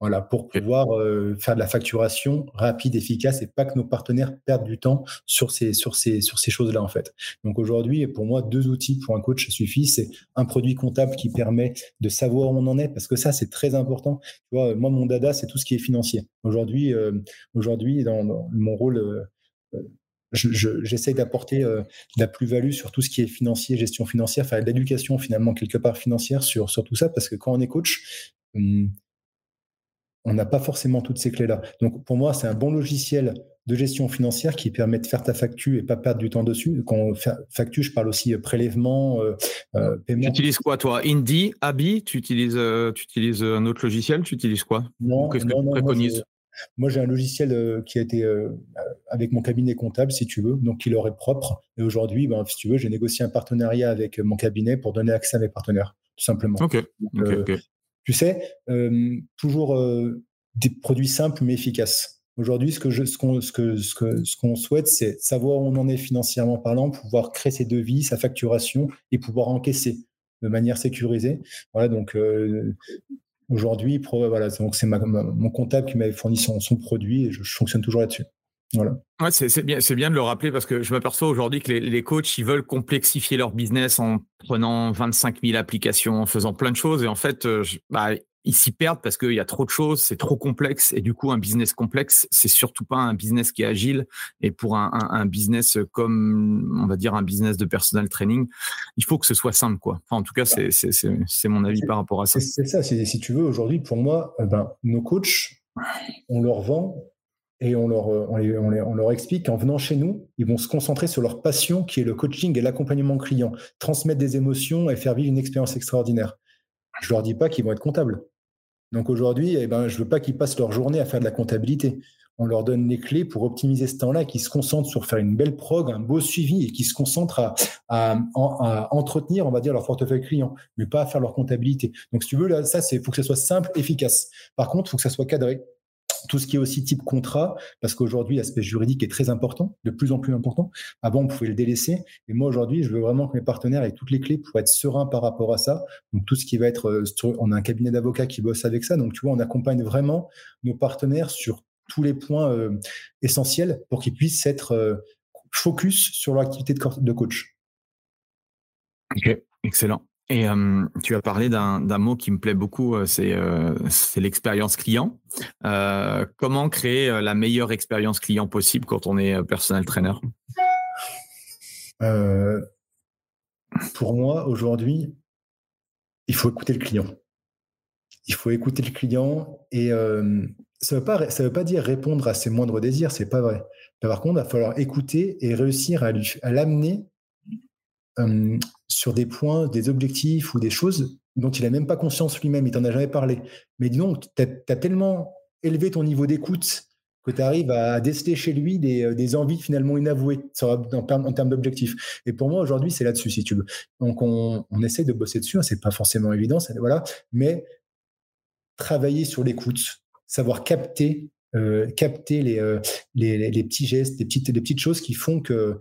B: Voilà, pour pouvoir euh, faire de la facturation rapide, efficace, et pas que nos partenaires perdent du temps sur ces, sur ces, sur ces choses-là, en fait. Donc aujourd'hui, pour moi, deux outils pour un coach suffit. C'est un produit comptable qui permet de savoir où on en est, parce que ça, c'est très important. Tu vois, moi, mon dada, c'est tout ce qui est financier. Aujourd'hui, euh, aujourd'hui, dans, mon rôle, euh, j'essaie d'apporter de la plus-value sur tout ce qui est financier, gestion financière, faire de l'éducation finalement quelque part financière sur, sur tout ça, parce que quand on est coach, hum, on n'a pas forcément toutes ces clés-là. Donc pour moi, c'est un bon logiciel de gestion financière qui permet de faire ta facture et pas perdre du temps dessus. Quand on fait facture, je parle aussi euh, prélèvement, euh,
C: euh, paiement. Tu utilises quoi toi? Indie, Abi Tu utilises, tu utilises un autre logiciel? Tu utilises quoi?
B: Non, Qu'est-ce que tu préconises? moi, j'ai un logiciel qui a été avec mon cabinet comptable, si tu veux, donc il leur est propre. Et aujourd'hui, ben, si tu veux, j'ai négocié un partenariat avec mon cabinet pour donner accès à mes partenaires, tout simplement.
C: Ok.
B: Tu sais, toujours des produits simples mais efficaces. Aujourd'hui, ce que ce qu'on, ce que, ce que, ce qu'on souhaite, c'est savoir où on en est financièrement parlant, pouvoir créer ses devis, sa facturation et pouvoir encaisser. de manière sécurisée. Voilà, donc aujourd'hui, voilà, c'est mon comptable qui m'avait fourni son, produit et je, fonctionne toujours là-dessus. Voilà.
C: Ouais, c'est bien, bien de le rappeler parce que je m'aperçois aujourd'hui que les, les, coachs ils veulent complexifier leur business en prenant 25 000 applications, en faisant plein de choses et en fait, bah, ils s'y perdent parce qu'il y a trop de choses, c'est trop complexe et du coup un business complexe, c'est surtout pas un business qui est agile et pour un, un, business comme on va dire un business de personal training, il faut que ce soit simple quoi. Enfin, en tout cas, c'est c'est mon avis par rapport à ça.
B: C'est ça, si tu veux aujourd'hui pour moi, euh, ben, nos coachs, on leur vend et on leur, euh, on, leur explique qu'en venant chez nous, ils vont se concentrer sur leur passion qui est le coaching et l'accompagnement client, transmettre des émotions et faire vivre une expérience extraordinaire. Je leur dis pas qu'ils vont être comptables. Donc aujourd'hui, eh ben, je ne veux pas qu'ils passent leur journée à faire de la comptabilité. On leur donne les clés pour optimiser ce temps-là, qu'ils se concentrent sur faire une belle prog, un beau suivi et qu'ils se concentrent à, entretenir, on va dire, leur portefeuille client, mais pas à faire leur comptabilité. Donc si tu veux, là, ça, c'est faut que ce soit simple, efficace. Par contre, il faut que ça soit cadré tout ce qui est aussi type contrat, parce qu'aujourd'hui, l'aspect juridique est très important, de plus en plus important. Avant, on pouvait le délaisser. Et moi, aujourd'hui, je veux vraiment que mes partenaires aient toutes les clés pour être sereins par rapport à ça. Donc, tout ce qui va être, euh, on a un cabinet d'avocats qui bosse avec ça. Donc, tu vois, on accompagne vraiment nos partenaires sur tous les points euh, essentiels pour qu'ils puissent être euh, focus sur leur activité de coach.
C: Ok, excellent. Et tu as parlé d'un mot qui me plaît beaucoup, c'est l'expérience client. comment créer la meilleure expérience client possible quand on est personnel trainer?
B: Pour moi, aujourd'hui, il faut écouter le client. Il faut écouter le client et ça ne veut, veut pas dire répondre à ses moindres désirs, c'est pas vrai. par contre, il va falloir écouter et réussir à l'amener sur des points, des objectifs ou des choses dont il n'a même pas conscience lui-même, il t'en a jamais parlé. Mais dis donc, tu as, tellement élevé ton niveau d'écoute que tu arrives à déceler chez lui des, euh, envies finalement inavouées en, termes d'objectifs. Et pour moi, aujourd'hui, c'est là-dessus, si tu veux. Donc, on, essaie de bosser dessus, hein, c'est pas forcément évident, voilà, mais travailler sur l'écoute, savoir capter euh, capter euh, les, les, petits gestes, petites, les petites choses qui font que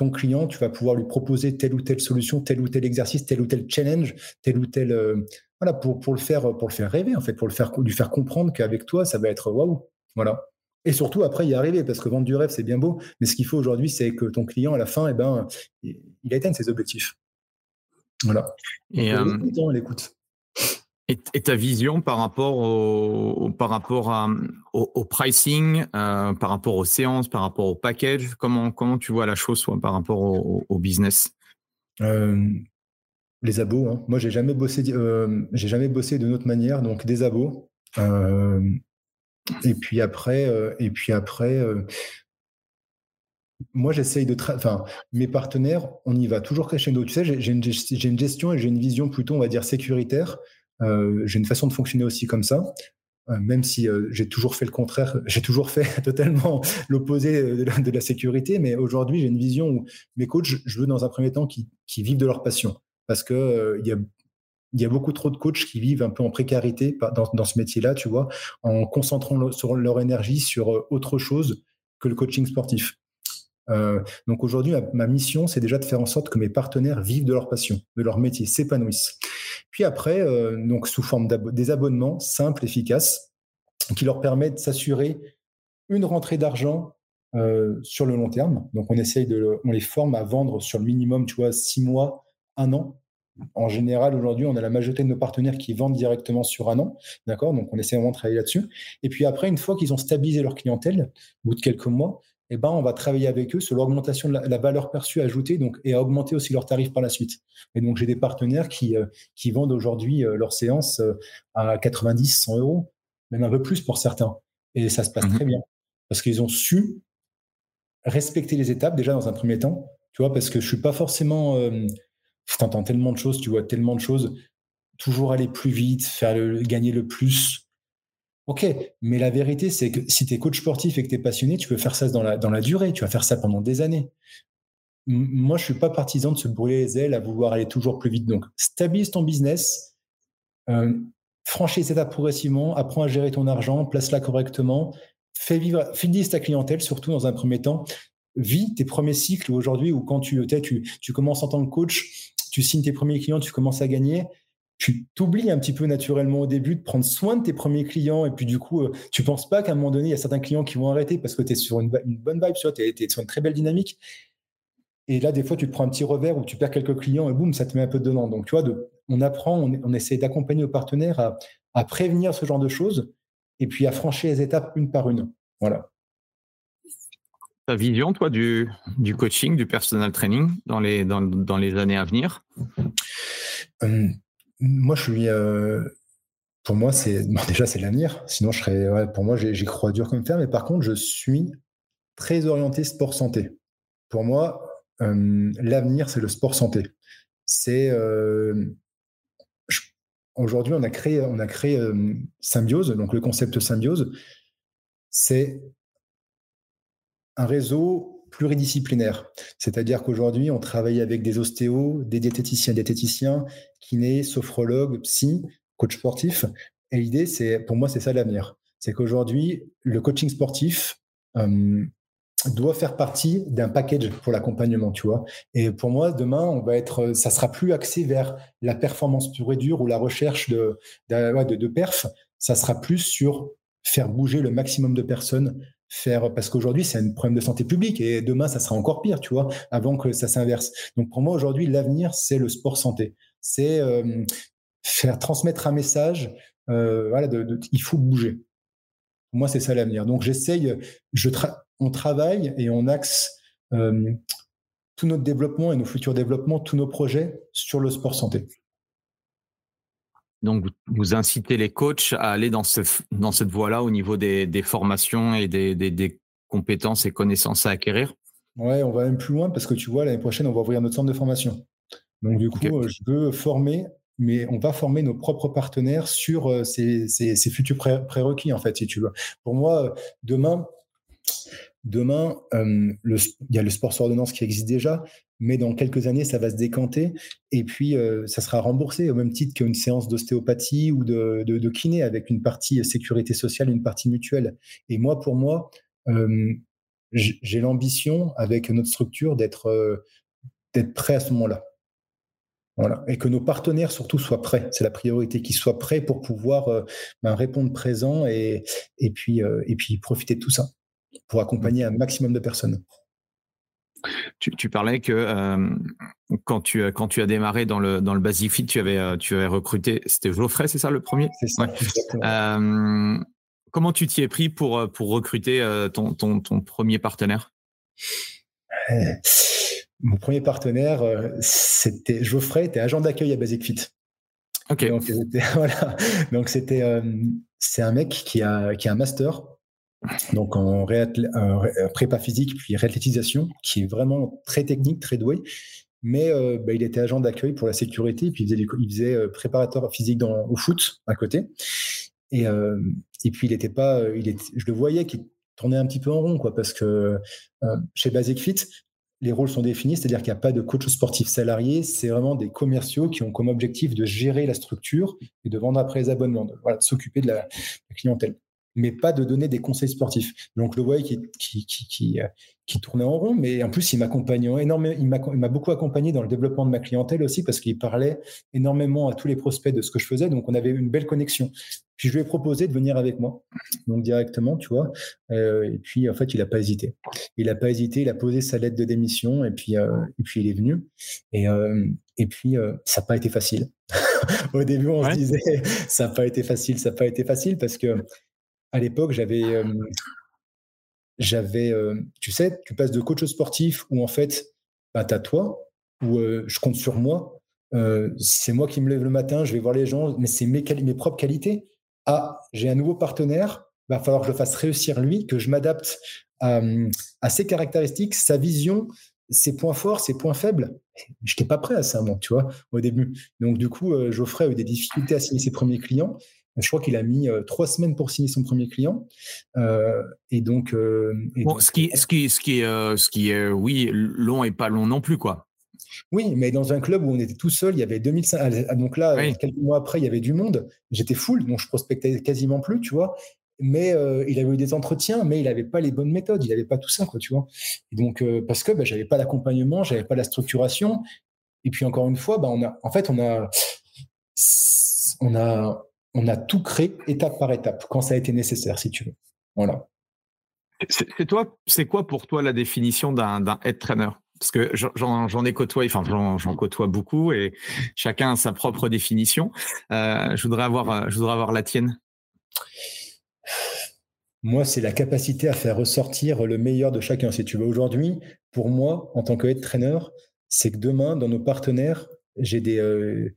B: ton client, tu vas pouvoir lui proposer telle ou telle solution, tel ou tel exercice, tel ou tel challenge, tel ou tel euh, voilà pour, pour le faire pour le faire rêver en fait, pour le faire lui faire comprendre qu'avec toi ça va être waouh, voilà. Et surtout après y arriver parce que vendre du rêve c'est bien beau, mais ce qu'il faut aujourd'hui c'est que ton client à la fin, eh ben, il atteigne ses objectifs. Voilà. Et euh, l'écoute.
C: Et, ta vision par rapport au, par rapport au, pricing, euh, par rapport aux séances, par rapport au package, comment, comment tu vois la chose par rapport au, business?
B: Euh, Les abos. Hein. Moi, j'ai jamais bossé, euh, j'ai jamais bossé d'une autre manière, donc des abos. et puis après, et puis après. moi, j'essaye de. Enfin, mes partenaires, on y va toujours crescendo. Tu sais, j'ai une, gestion et j'ai une vision plutôt, on va dire, sécuritaire. Euh, j'ai une façon de fonctionner aussi comme ça euh, même si euh, j'ai toujours fait le contraire, j'ai toujours fait totalement l'opposé de, la sécurité, mais aujourd'hui j'ai une vision où mes coachs, je veux dans un premier temps qu'ils vivent de leur passion, parce que il y a beaucoup trop de coachs qui vivent un peu en précarité dans, dans ce métier-là, tu vois, en concentrant sur leur énergie sur autre chose que le coaching sportif. Euh, donc aujourd'hui, ma, mission, c'est déjà de faire en sorte que mes partenaires vivent de leur passion, de leur métier, s'épanouissent. Puis après, euh, donc sous forme des abonnements simples, efficaces, qui leur permettent de s'assurer une rentrée d'argent euh, sur le long terme. Donc on essaye de, on les forme à vendre sur le minimum, tu vois, six mois, un an. En général, aujourd'hui, on a la majorité de nos partenaires qui vendent directement sur un an, d'accord? Donc, on essaie vraiment de travailler là-dessus. Et puis après, une fois qu'ils ont stabilisé leur clientèle, au bout de quelques mois, eh ben, on va travailler avec eux sur l'augmentation de la, valeur perçue ajoutée donc, et à augmenter aussi leurs tarifs par la suite. Et donc, j'ai des partenaires qui, euh, qui vendent aujourd'hui euh, leurs séances euh, à 90, 100 euros, même un peu plus pour certains. Et ça se passe mmh très bien parce qu'ils ont su respecter les étapes déjà dans un premier temps, tu vois, parce que je suis pas forcément. tu entends tellement de choses, tu vois tellement de choses, toujours aller plus vite, faire le, gagner le plus. Ok, mais la vérité, c'est que si tu es coach sportif et que tu es passionné, tu peux faire ça dans la, dans la durée, tu vas faire ça pendant des années. moi, je suis pas partisan de se brûler les ailes à vouloir aller toujours plus vite. Donc, stabilise ton business, euh, franchis les étapes progressivement, apprends à gérer ton argent, place-la correctement, fais vivre, fidélise ta clientèle, surtout dans un premier temps. Vis tes premiers cycles aujourd'hui où quand tu, tu, tu commences en tant que coach, tu signes tes premiers clients, tu commences à gagner, tu t'oublies un petit peu naturellement au début de prendre soin de tes premiers clients. Et puis, du coup, euh, tu penses pas qu'à un moment donné, il y a certains clients qui vont arrêter parce que tu es sur une, bonne vibe, tu es, sur une très belle dynamique. Et là, des fois, tu te prends un petit revers ou tu perds quelques clients et boum, ça te met un peu dedans. Donc, tu vois, on apprend, on, essaie d'accompagner nos partenaires à, prévenir ce genre de choses et puis à franchir les étapes une par une. Voilà.
C: Ta vision, toi, du, du coaching, du personal training dans les, dans, dans les années à venir?
B: Hum, moi, je suis. Euh, pour moi, c'est déjà c'est l'avenir. Sinon, je serais. pour moi, j'y crois dur comme fer. Mais par contre, je suis très orienté sport santé. Pour moi, euh, l'avenir, c'est le sport santé. C'est euh, aujourd'hui, on a créé, on a créé Symbiose. Donc, le concept Symbiose, c'est un réseau pluridisciplinaire. C'est-à-dire qu'aujourd'hui, on travaille avec des ostéos, des diététiciens, diététiciens, kinés, sophrologues, psy, coach sportif. Et l'idée, c'est, pour moi, c'est ça l'avenir. C'est qu'aujourd'hui, le coaching sportif euh, doit faire partie d'un package pour l'accompagnement, tu vois. Et pour moi, demain, on va être, ça sera plus axé vers la performance pure et dure ou la recherche de, de, de perf. Ça sera plus sur faire bouger le maximum de personnes faire parce qu'aujourd'hui c'est un problème de santé publique et demain ça sera encore pire, tu vois, avant que ça s'inverse. Donc pour moi aujourd'hui l'avenir c'est le sport santé, c'est euh, faire transmettre un message, euh, voilà, de, il faut bouger. Pour moi c'est ça l'avenir. Donc j'essaye, je on travaille et on axe euh, tout notre développement et nos futurs développements, tous nos projets sur le sport santé.
C: Donc, vous incitez les coachs à aller dans, ce, dans cette voie-là au niveau des, des formations et des, des, des, compétences et connaissances à acquérir?
B: Ouais, on va même plus loin parce que tu vois, l'année prochaine, on va ouvrir notre centre de formation. Donc, du coup, euh, je veux former, mais on va former nos propres partenaires sur euh, ces, ces, ces futurs prérequis, en fait, si tu veux. Pour moi, euh, demain, Demain, il y a le sport sur ordonnance qui existe déjà, mais dans quelques années, ça va se décanter et puis euh, ça sera remboursé au même titre qu'une séance d'ostéopathie ou de, de, kiné avec une partie sécurité sociale, une partie mutuelle. Et moi, pour moi, euh, j'ai l'ambition avec notre structure d'être euh, d'être prêt à ce moment-là. Voilà. Et que nos partenaires surtout soient prêts. C'est la priorité, qu'ils soient prêts pour pouvoir ben, répondre présent et, et, puis, et puis profiter de tout ça pour accompagner un maximum de personnes.
C: Tu, parlais que euh, quand, tu, quand tu as démarré dans le, dans le Basic Fit, tu avais, euh, tu avais recruté, c'était Geoffrey, c'est ça le premier?
B: C'est ça.
C: Euh, comment tu t'y es pris pour, pour recruter ton, ton, ton premier partenaire?
B: Mon premier partenaire, c'était Geoffrey, était agent d'accueil à Basic Fit.
C: Ok.
B: Donc, voilà. C'était, c'est un mec qui a, qui a un master donc en euh, prépa physique puis réathlétisation, qui est vraiment très technique, très doué. Mais euh, bah, il était agent d'accueil pour la sécurité, puis il faisait, euh, préparateur physique au foot à côté. Et, et puis il était pas, je le voyais qu'il tournait un petit peu en rond, quoi, parce que chez Basic Fit, les rôles sont définis, c'est-à-dire qu'il n'y a pas de coach sportif salarié, c'est vraiment des commerciaux qui ont comme objectif de gérer la structure et de vendre après les abonnements, de, s'occuper de la clientèle mais pas de donner des conseils sportifs. Donc le voyais qui, qui, qui, qui, euh, qui tournait en rond, mais en plus il m'accompagnait énormément, il m'a beaucoup accompagné dans le développement de ma clientèle aussi parce qu'il parlait énormément à tous les prospects de ce que je faisais, donc on avait une belle connexion. Puis je lui ai proposé de venir avec moi, donc directement, tu vois. Euh, et puis en fait il n'a pas hésité. Il n'a pas hésité, il a posé sa lettre de démission et puis euh, et puis il est venu. Et et puis ça n'a pas été facile. Au début on se disait ça n'a pas été facile, ça n'a pas été facile parce que à l'époque, j'avais, j'avais, tu sais, tu passes de coach sportif où en fait, bah, tu as toi, où je compte sur moi, c'est moi qui me lève le matin, je vais voir les gens, mais c'est mes, propres qualités. Ah, j'ai un nouveau partenaire, va falloir que je fasse réussir lui, que je m'adapte à, à, ses caractéristiques, sa vision, ses points forts, ses points faibles. Je n'étais pas prêt à ça, moi, tu vois, au début. Donc, du coup, Geoffrey a eu des difficultés à signer ses premiers clients. Je crois qu'il a mis euh, trois semaines pour signer son premier client. Euh, et donc,
C: euh, ce qui, ce qui, ce qui est, ce qui est, oui, long et pas long non plus, quoi.
B: Oui, mais dans un club où on était tout seul, il y avait 2500. Ah, donc là, quelques mois après, il y avait du monde. J'étais full, donc je prospectais quasiment plus, tu vois. Mais il avait eu des entretiens, mais il n'avait pas les bonnes méthodes, il n'avait pas tout ça, quoi, tu vois. donc, parce que bah, j'avais pas l'accompagnement, j'avais pas la structuration, et puis encore une fois, bah, on a, en fait, on a, on a, on a tout créé étape par étape quand ça a été nécessaire, si tu veux. Voilà.
C: C'est toi, c'est quoi pour toi la définition d'un head trainer? Parce que j'en ai côtoyé, enfin j'en côtoie beaucoup et chacun a sa propre définition. Euh, je voudrais avoir, je voudrais avoir la tienne.
B: Moi, c'est la capacité à faire ressortir le meilleur de chacun. Si tu veux, aujourd'hui, pour moi, en tant que head trainer, c'est que demain, dans nos partenaires, j'ai des, euh,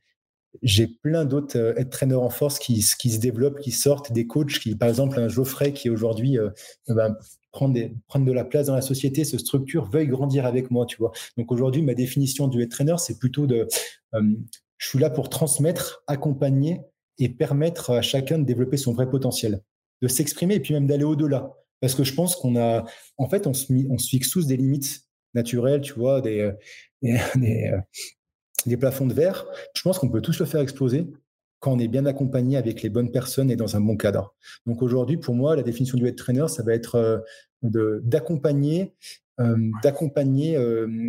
B: j'ai plein d'autres euh, head trainers en force qui, se développent, qui sortent, des coachs qui, par exemple, un Geoffrey qui aujourd'hui euh, ben, prend, des, prendre de la place dans la société, se structure, veuille grandir avec moi, tu vois. Donc aujourd'hui, ma définition du head trainer, c'est plutôt de, je suis là pour transmettre, accompagner et permettre à chacun de développer son vrai potentiel de s'exprimer et puis même d'aller au-delà. Parce que je pense qu'on a, en fait, on se, fixe tous des limites naturelles, tu vois, des, euh, euh, des, plafonds de verre. Je pense qu'on peut tous le faire exploser quand on est bien accompagné avec les bonnes personnes et dans un bon cadre. Donc aujourd'hui, pour moi, la définition du head trainer, ça va être euh, d'accompagner d'accompagner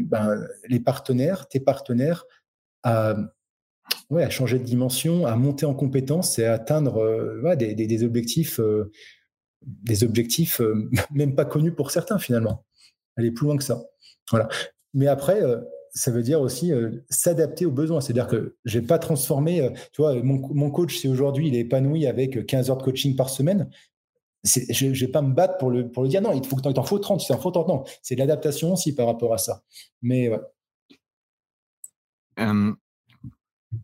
B: ben, les partenaires, tes partenaires, à ouais, à changer de dimension, à monter en compétence et à atteindre euh, des, des, des, objectifs, euh, des objectifs euh, même pas connus pour certains finalement. Aller plus loin que ça. Voilà. Mais après, ça veut dire aussi s'adapter aux besoins. C'est-à-dire que je n'ai pas transformé, tu vois, mon, mon coach, si aujourd'hui il est épanoui avec 15 heures de coaching par semaine, je ne vais pas me battre pour le, pour le dire non, il faut que t'en faut 30, il en faut 30. Non, c'est l'adaptation aussi par rapport à ça. Mais ouais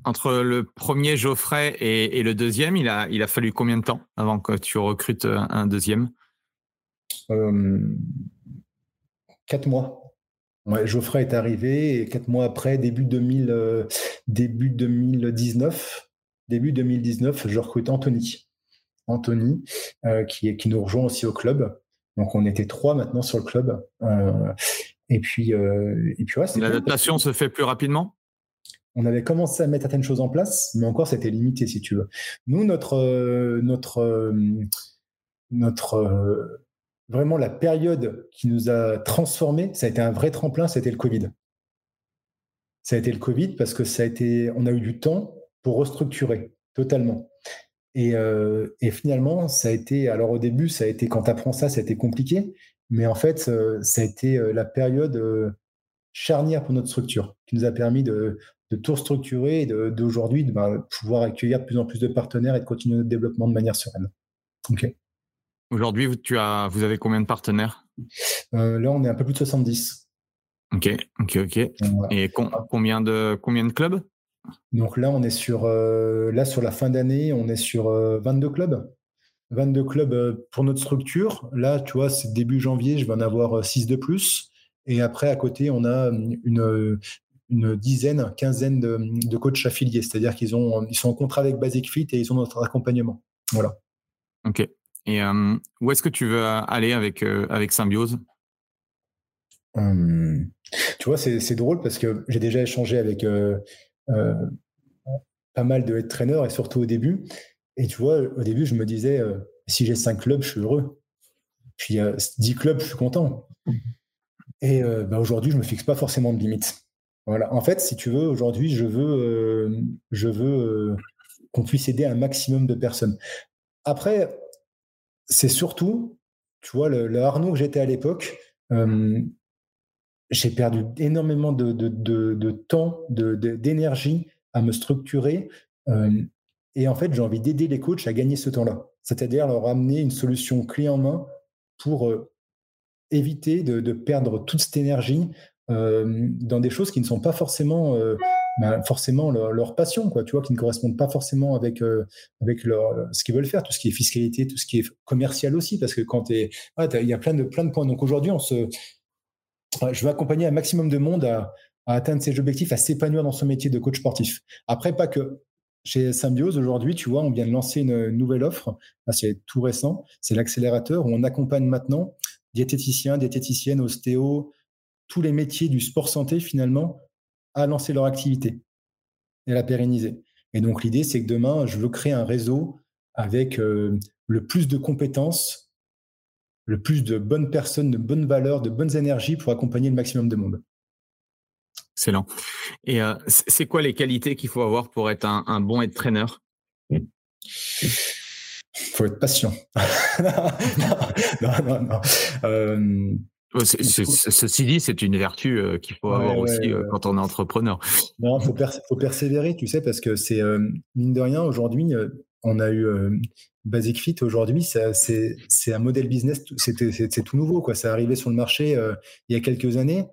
C: entre le premier Geoffrey et, le deuxième, il a, il a fallu combien de temps avant que tu recrutes euh, un deuxième?
B: Euh, Quatre mois. Ouais, Geoffrey est arrivé et quatre mois après, début, 2000, euh, début 2019, début 2019, je recrute Anthony. Anthony, qui, qui nous rejoint aussi au club. Donc on était trois maintenant sur le club. et puis, et puis
C: L'adaptation se fait plus rapidement?
B: On avait commencé à mettre certaines choses en place, mais encore c'était limité si tu veux. Nous, notre, euh, notre, euh, notre, euh, vraiment la période qui nous a transformés, ça a été un vrai tremplin, c'était le Covid. Ça a été le Covid parce que ça a été, on a eu du temps pour restructurer totalement. Et, et finalement, ça a été, alors au début, ça a été, quand tu apprends ça, ça a été compliqué, mais en fait, ça a été la période charnière pour notre structure, qui nous a permis de, tout structurer et d'aujourd'hui de, bah, pouvoir accueillir de plus en plus de partenaires et de continuer notre développement de manière sereine. Ok.
C: Aujourd'hui, tu as, vous avez combien de partenaires?
B: Euh, Là, on est un peu plus de 70.
C: Ok, ok, ok. Et combien, de, combien de clubs?
B: Donc là, on est sur, euh, là, sur la fin d'année, on est sur 22 euh, clubs. 22 clubs pour notre structure. Là, tu vois, c'est début janvier, je vais en avoir 6 de plus. Et après, à côté, on a une, une dizaine, quinzaine de, coachs affiliés. C'est-à-dire qu'ils ont, ils sont en contrat avec Basic Fit et ils ont notre accompagnement. Voilà.
C: Ok. Et euh, où est-ce que tu veux aller avec, euh, avec Symbiose?
B: Hum, Tu vois, c'est drôle parce que j'ai déjà échangé avec euh, pas mal de head trainers et surtout au début. Et tu vois, au début, je me disais, si j'ai cinq clubs, je suis heureux. Puis 10 clubs, je suis content. Et bah, aujourd'hui, je ne me fixe pas forcément de limites. Voilà. En fait, si tu veux, aujourd'hui, je veux, je veux qu'on puisse aider un maximum de personnes. Après, c'est surtout, tu vois, le, Arnaud que j'étais à l'époque, euh, j'ai perdu énormément de, de, de, de temps, d'énergie à me structurer. et en fait, j'ai envie d'aider les coachs à gagner ce temps-là. C'est-à-dire leur amener une solution clé en main pour éviter de, perdre toute cette énergie dans des choses qui ne sont pas forcément, bah, forcément leur, passion, quoi, tu vois, qui ne correspondent pas forcément avec, euh, avec leur, ce qu'ils veulent faire, tout ce qui est fiscalité, tout ce qui est commercial aussi, parce que quand tu il y a plein de, plein de points. Donc aujourd'hui, on se, je veux accompagner un maximum de monde à, atteindre ses objectifs, à s'épanouir dans son métier de coach sportif. Après, pas que. Chez Symbiose, aujourd'hui, tu vois, on vient de lancer une nouvelle offre. C'est tout récent. C'est l'accélérateur où on accompagne maintenant diététiciens, diététiciennes, ostéo, tous les métiers du sport santé finalement à lancer leur activité et à la pérenniser. Et donc l'idée, c'est que demain, je veux créer un réseau avec euh, le plus de compétences, le plus de bonnes personnes, de bonnes valeurs, de bonnes énergies pour accompagner le maximum de monde.
C: Excellent. Et c'est quoi les qualités qu'il faut avoir pour être un, bon head trainer
B: Il faut être patient. non, non,
C: non. Ceci dit, c'est une vertu qu'il faut avoir aussi quand on est entrepreneur.
B: Non, il faut, faut, persévérer, tu sais, parce que c'est, mine de rien, aujourd'hui, on a eu Basic Fit, aujourd'hui, c'est un modèle business, c'est tout nouveau, quoi. Ça arrivé sur le marché il y a quelques années.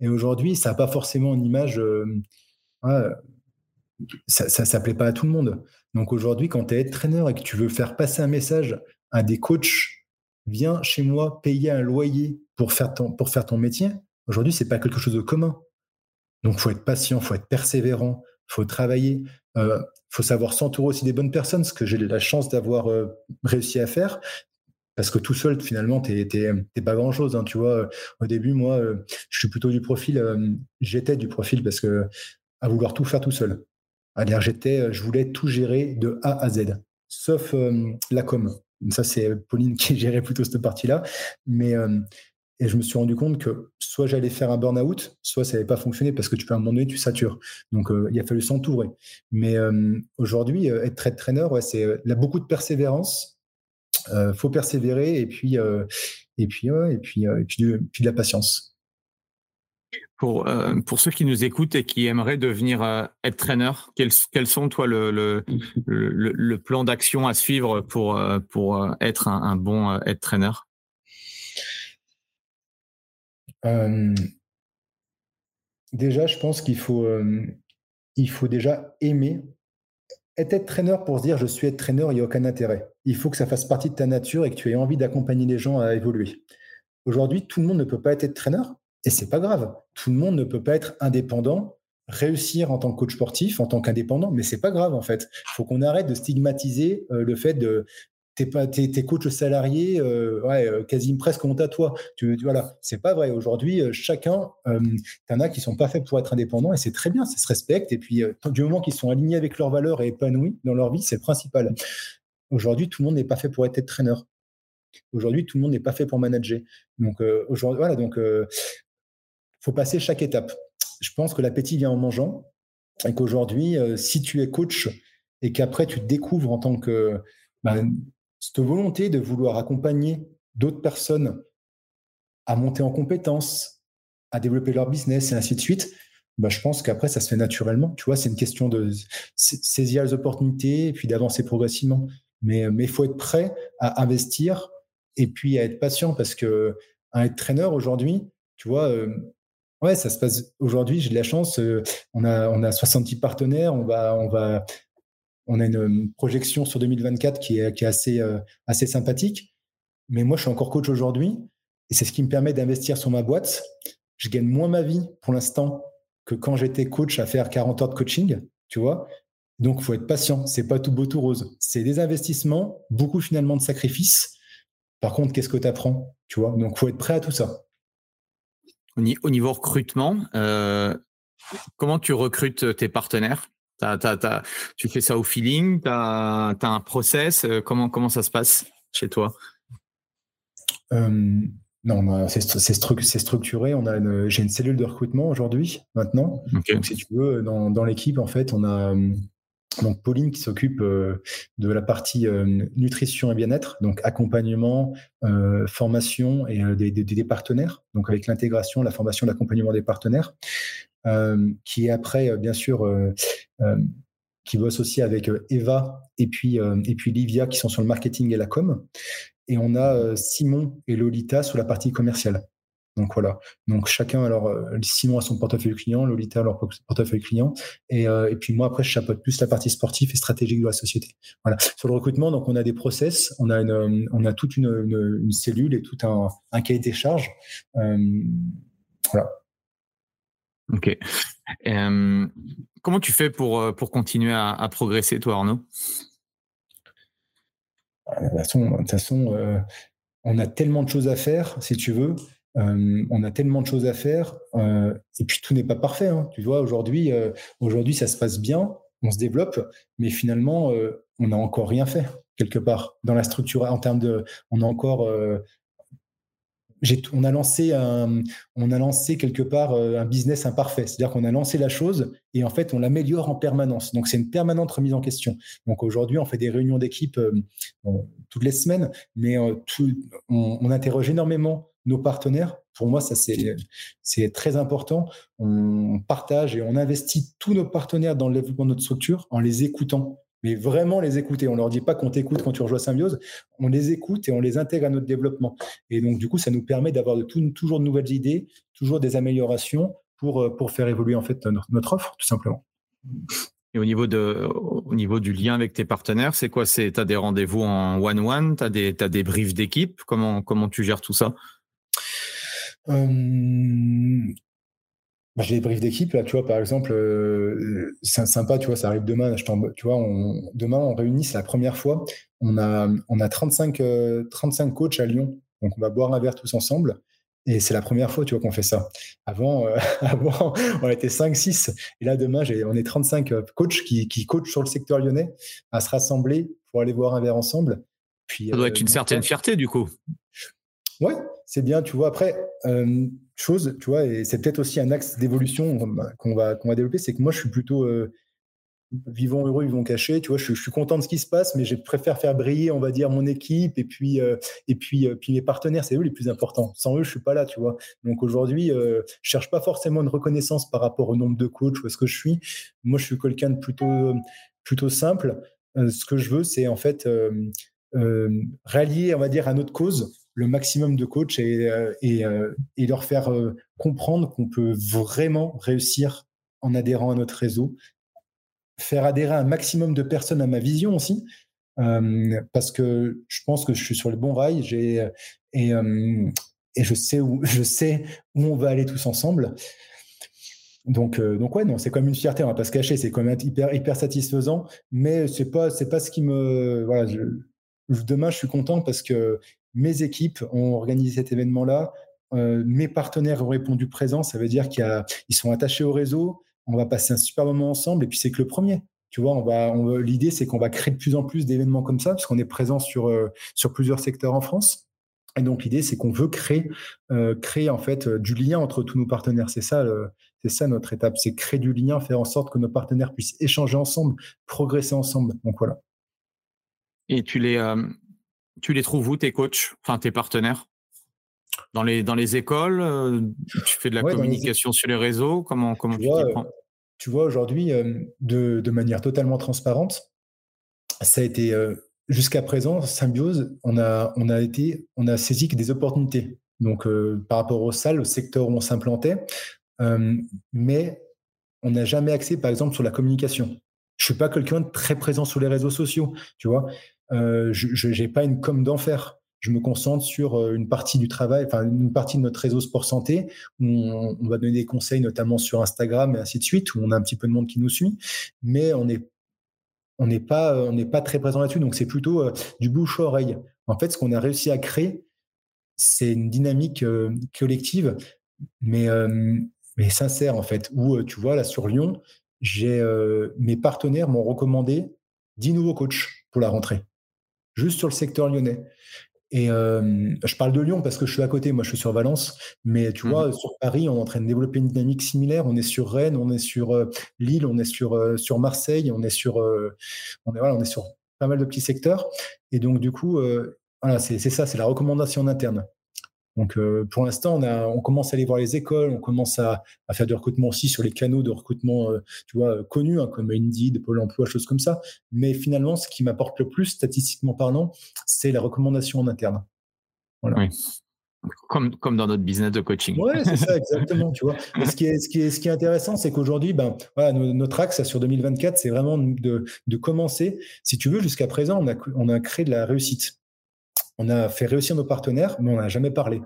B: Et aujourd'hui, ça n'a pas forcément une image. Euh, ça ne plaît pas à tout le monde. Donc aujourd'hui, quand tu es traîneur et que tu veux faire passer un message à des coachs, viens chez moi payer un loyer pour faire ton, pour faire ton métier, aujourd'hui, ce n'est pas quelque chose de commun. Donc faut être patient, faut être persévérant, faut travailler. Il euh, faut savoir s'entourer aussi des bonnes personnes, ce que j'ai la chance d'avoir euh, réussi à faire parce que tout seul, finalement, tu n'es pas grand-chose. Hein, tu vois, au début, moi, euh, je suis plutôt du profil, euh, j'étais du profil parce que à vouloir tout faire tout seul. À j'étais, euh, je voulais tout gérer de A à Z, sauf la com. Ça, c'est Pauline qui gérait plutôt cette partie-là. Mais et je me suis rendu compte que soit j'allais faire un burn-out, soit ça n'allait pas fonctionner parce que tu peux à un moment donné, tu satures. Donc, il a fallu s'entourer. Mais aujourd'hui, être trade trainer, ouais, c'est beaucoup de persévérance, euh, faut persévérer et puis euh, et puis et puis et puis, de, la patience.
C: Pour, euh, pour ceux qui nous écoutent et qui aimeraient devenir être traîneur, quels, quels sont, toi, le, le, le, plan d'action à suivre pour, pour être un, bon être traîneur
B: Déjà, je pense qu'il faut, faut déjà aimer être traîneur pour se dire je suis être traîneur, il n'y a aucun intérêt. Il faut que ça fasse partie de ta nature et que tu aies envie d'accompagner les gens à évoluer. Aujourd'hui, tout le monde ne peut pas être traîneur et c'est pas grave. Tout le monde ne peut pas être indépendant, réussir en tant que coach sportif, en tant qu'indépendant, mais c'est pas grave en fait. Il faut qu'on arrête de stigmatiser euh, le fait de t'es pas t'es, coach salarié euh, ouais euh, quasiment presque honte à toi. Tu, voilà. C'est pas vrai. Aujourd'hui euh, chacun euh, t'en as qui sont pas faits pour être indépendants et c'est très bien ça se respecte. Et puis du moment qu'ils sont alignés avec leurs valeurs et épanouis dans leur vie c'est le principal. Aujourd'hui tout le monde n'est pas fait pour être traîneur. Aujourd'hui tout le monde n'est pas fait pour manager. Donc aujourd'hui voilà. Donc faut passer chaque étape. Je pense que l'appétit vient en mangeant et qu'aujourd'hui si tu es coach et qu'après tu te découvres en tant que ben, cette volonté de vouloir accompagner d'autres personnes à monter en compétences, à développer leur business et ainsi de suite, bah, je pense qu'après, ça se fait naturellement. Tu vois, c'est une question de saisir les opportunités et puis d'avancer progressivement. Mais il faut être prêt à investir et puis à être patient parce que un être traîneur aujourd'hui, tu vois, euh, ouais, ça se passe aujourd'hui. J'ai de la chance. Euh, on a on a 70 partenaires. On va on va on a une projection sur 2024 qui est, assez, euh, assez sympathique. Mais moi, je suis encore coach aujourd'hui et c'est ce qui me permet d'investir sur ma boîte. Je gagne moins ma vie pour l'instant que quand j'étais coach à faire 40 heures de coaching, tu vois. Donc, il faut être patient. C'est pas tout beau, tout rose. C'est des investissements, beaucoup finalement de sacrifices. Par contre, qu'est-ce que tu apprends, tu vois? Donc, il faut être prêt à tout ça.
C: Au niveau recrutement, euh, comment tu recrutes tes partenaires? Tu fais ça au feeling Tu as, un process euh, comment, comment ça se passe chez toi?
B: Euh, Non, c'est structuré. On a j'ai une cellule de recrutement aujourd'hui, maintenant. Donc, si tu veux, dans, dans l'équipe, en fait, on a donc Pauline qui s'occupe euh, de la partie nutrition et bien-être, donc accompagnement, formation et des, partenaires, donc avec l'intégration, la formation, l'accompagnement des partenaires. Euh, qui est après, euh, bien sûr, euh, qui bosse aussi avec Eva et puis, et puis Livia qui sont sur le marketing et la com. Et on a Simon et Lolita sur la partie commerciale. Donc voilà. Donc chacun, alors Simon a son portefeuille client, Lolita a leur portefeuille client, et, et, puis moi après je chapeaute plus la partie sportive et stratégique de la société. Voilà. Sur le recrutement, donc on a des process, on a une, on a toute une, une, cellule et tout un, un cahier des charges. voilà.
C: Ok. comment tu fais pour, euh, pour continuer à, progresser, toi, Arnaud?
B: Bah, De toute façon, euh, on a tellement de choses à faire, si tu veux. On a tellement de choses à faire. et puis, tout n'est pas parfait. Hein. Tu vois, aujourd'hui, aujourd'hui, ça se passe bien, on se développe, mais finalement, on n'a encore rien fait, quelque part, dans la structure. En termes de. On a encore on a lancé un, on a lancé quelque part un business imparfait. C'est-à-dire qu'on a lancé la chose et en fait, on l'améliore en permanence. Donc, c'est une permanente remise en question. Donc, aujourd'hui, on fait des réunions d'équipe toutes les semaines, mais tout, on, on, interroge énormément nos partenaires. Pour moi, ça, c'est très important. On partage et on investit tous nos partenaires dans le développement de notre structure en les écoutant mais vraiment les écouter. On leur dit pas qu'on t'écoute quand tu rejoins Symbiose, on les écoute et on les intègre à notre développement. Et donc, du coup, ça nous permet d'avoir de toujours de nouvelles idées, toujours des améliorations pour, euh, pour faire évoluer en fait notre, offre, tout simplement.
C: Et au niveau, de, au niveau du lien avec tes partenaires, c'est quoi? Tu as des rendez-vous en one-one? Tu as, des, as des briefs d'équipe? Comment, comment tu gères tout ça?
B: Euh, bah, j'ai des briefs d'équipe, là, tu vois, par exemple, euh, c'est sympa, tu vois, ça arrive demain, je tu vois, on, demain, on réunit, c'est la première fois, on a, on a 35, 35 euh, coachs à Lyon, donc on va boire un verre tous ensemble, et c'est la première fois, tu vois, qu'on fait ça. Avant, euh, avant on était 5, 6, et là, demain, on est 35 coachs qui, qui coachent sur le secteur lyonnais à se rassembler pour aller boire un verre ensemble.
C: Puis, ça doit être une certaine fierté, du coup.
B: Ouais, c'est bien, tu vois. Après, chose, tu vois, et c'est peut-être aussi un axe d'évolution qu'on va, qu'on va développer, c'est que moi, je suis plutôt euh, vivant heureux, vivant caché, tu vois, je, suis content de ce qui se passe, mais je préfère faire briller, on va dire, mon équipe et puis, euh, et puis, euh, puis mes partenaires, c'est eux les plus importants. Sans eux, je suis pas là, tu vois. Donc aujourd'hui, je cherche pas forcément une reconnaissance par rapport au nombre de coachs ou est-ce que je suis. Moi, je suis quelqu'un de plutôt, plutôt simple. ce que je veux, c'est en fait rallier, on va dire, à notre cause le maximum de coachs et, euh, euh, et, leur faire euh, comprendre qu'on peut vraiment réussir en adhérant à notre réseau, faire adhérer un maximum de personnes à ma vision aussi, parce que je pense que je suis sur le bon rail et, et je sais où je sais où on va aller tous ensemble. Donc, donc ouais, non, c'est comme une fierté, on va pas se cacher, c'est quand même hyper, hyper satisfaisant, mais c'est pas, pas ce qui me, demain je suis content parce que mes équipes ont organisé cet événement-là. Euh, mes partenaires ont répondu présent. Ça veut dire qu'ils sont attachés au réseau. On va passer un super moment ensemble. Et puis, c'est que le premier. Tu vois, l'idée, c'est qu'on va créer de plus en plus d'événements comme ça, parce qu'on est présent sur, euh, plusieurs secteurs en France. Et donc, l'idée, c'est qu'on veut créer, euh, créer en fait du lien entre tous nos partenaires. C'est ça notre étape. C'est créer du lien, faire en sorte que nos partenaires puissent échanger ensemble, progresser ensemble. Donc, voilà.
C: Et tu les, tu les trouves où, tes coachs, enfin tes partenaires? Dans les, dans les écoles euh, Tu fais de la communication sur les réseaux? Comment, comment tu, vois,
B: Tu vois, aujourd'hui, euh, de, de, manière totalement transparente, ça a été euh, jusqu'à présent, Symbiose, on a, on a été, on a saisi que des opportunités. Donc, par rapport aux salles, au secteur où on s'implantait, mais on n'a jamais axé, par exemple, sur la communication. Je suis pas quelqu'un de très présent sur les réseaux sociaux, tu vois? Euh, je n'ai pas une com d'enfer. Je me concentre sur euh, une partie du travail, enfin une partie de notre réseau sport santé, où on, va donner des conseils notamment sur Instagram et ainsi de suite, où on a un petit peu de monde qui nous suit, mais on n'est on n'est pas on très présent là-dessus. Donc c'est plutôt euh, du bouche à oreille. En fait, ce qu'on a réussi à créer, c'est une dynamique collective, mais sincère en fait. Où tu vois là sur Lyon, mes partenaires m'ont recommandé 10 nouveaux coachs pour la rentrée juste sur le secteur lyonnais. Et euh, je parle de Lyon parce que je suis à côté, moi je suis sur Valence, mais tu mmh vois, sur Paris, on est en train de développer une dynamique similaire. On est sur Rennes, on est sur euh, Lille, on est sur, euh, sur Marseille, on est sur, on est, voilà, on est sur pas mal de petits secteurs. Et donc, du coup, voilà, c'est ça, c'est la recommandation interne. Donc, euh, pour l'instant, on, on commence à aller voir les écoles, on commence à, faire du recrutement aussi sur les canaux de recrutement, euh, tu vois, connus, hein, comme Indeed, Pôle emploi, choses comme ça. Mais finalement, ce qui m'apporte le plus, statistiquement parlant, c'est la recommandation en interne.
C: Voilà. Oui. Comme, comme dans notre business de coaching.
B: Oui, c'est ça, exactement. tu vois. ce, qui est, ce, qui est, ce qui est intéressant, c'est qu'aujourd'hui, ben, voilà, notre axe sur 2024, c'est vraiment de, de, commencer. Si tu veux, jusqu'à présent, on a, on a créé de la réussite on a fait réussir nos partenaires, mais on n'a jamais parlé.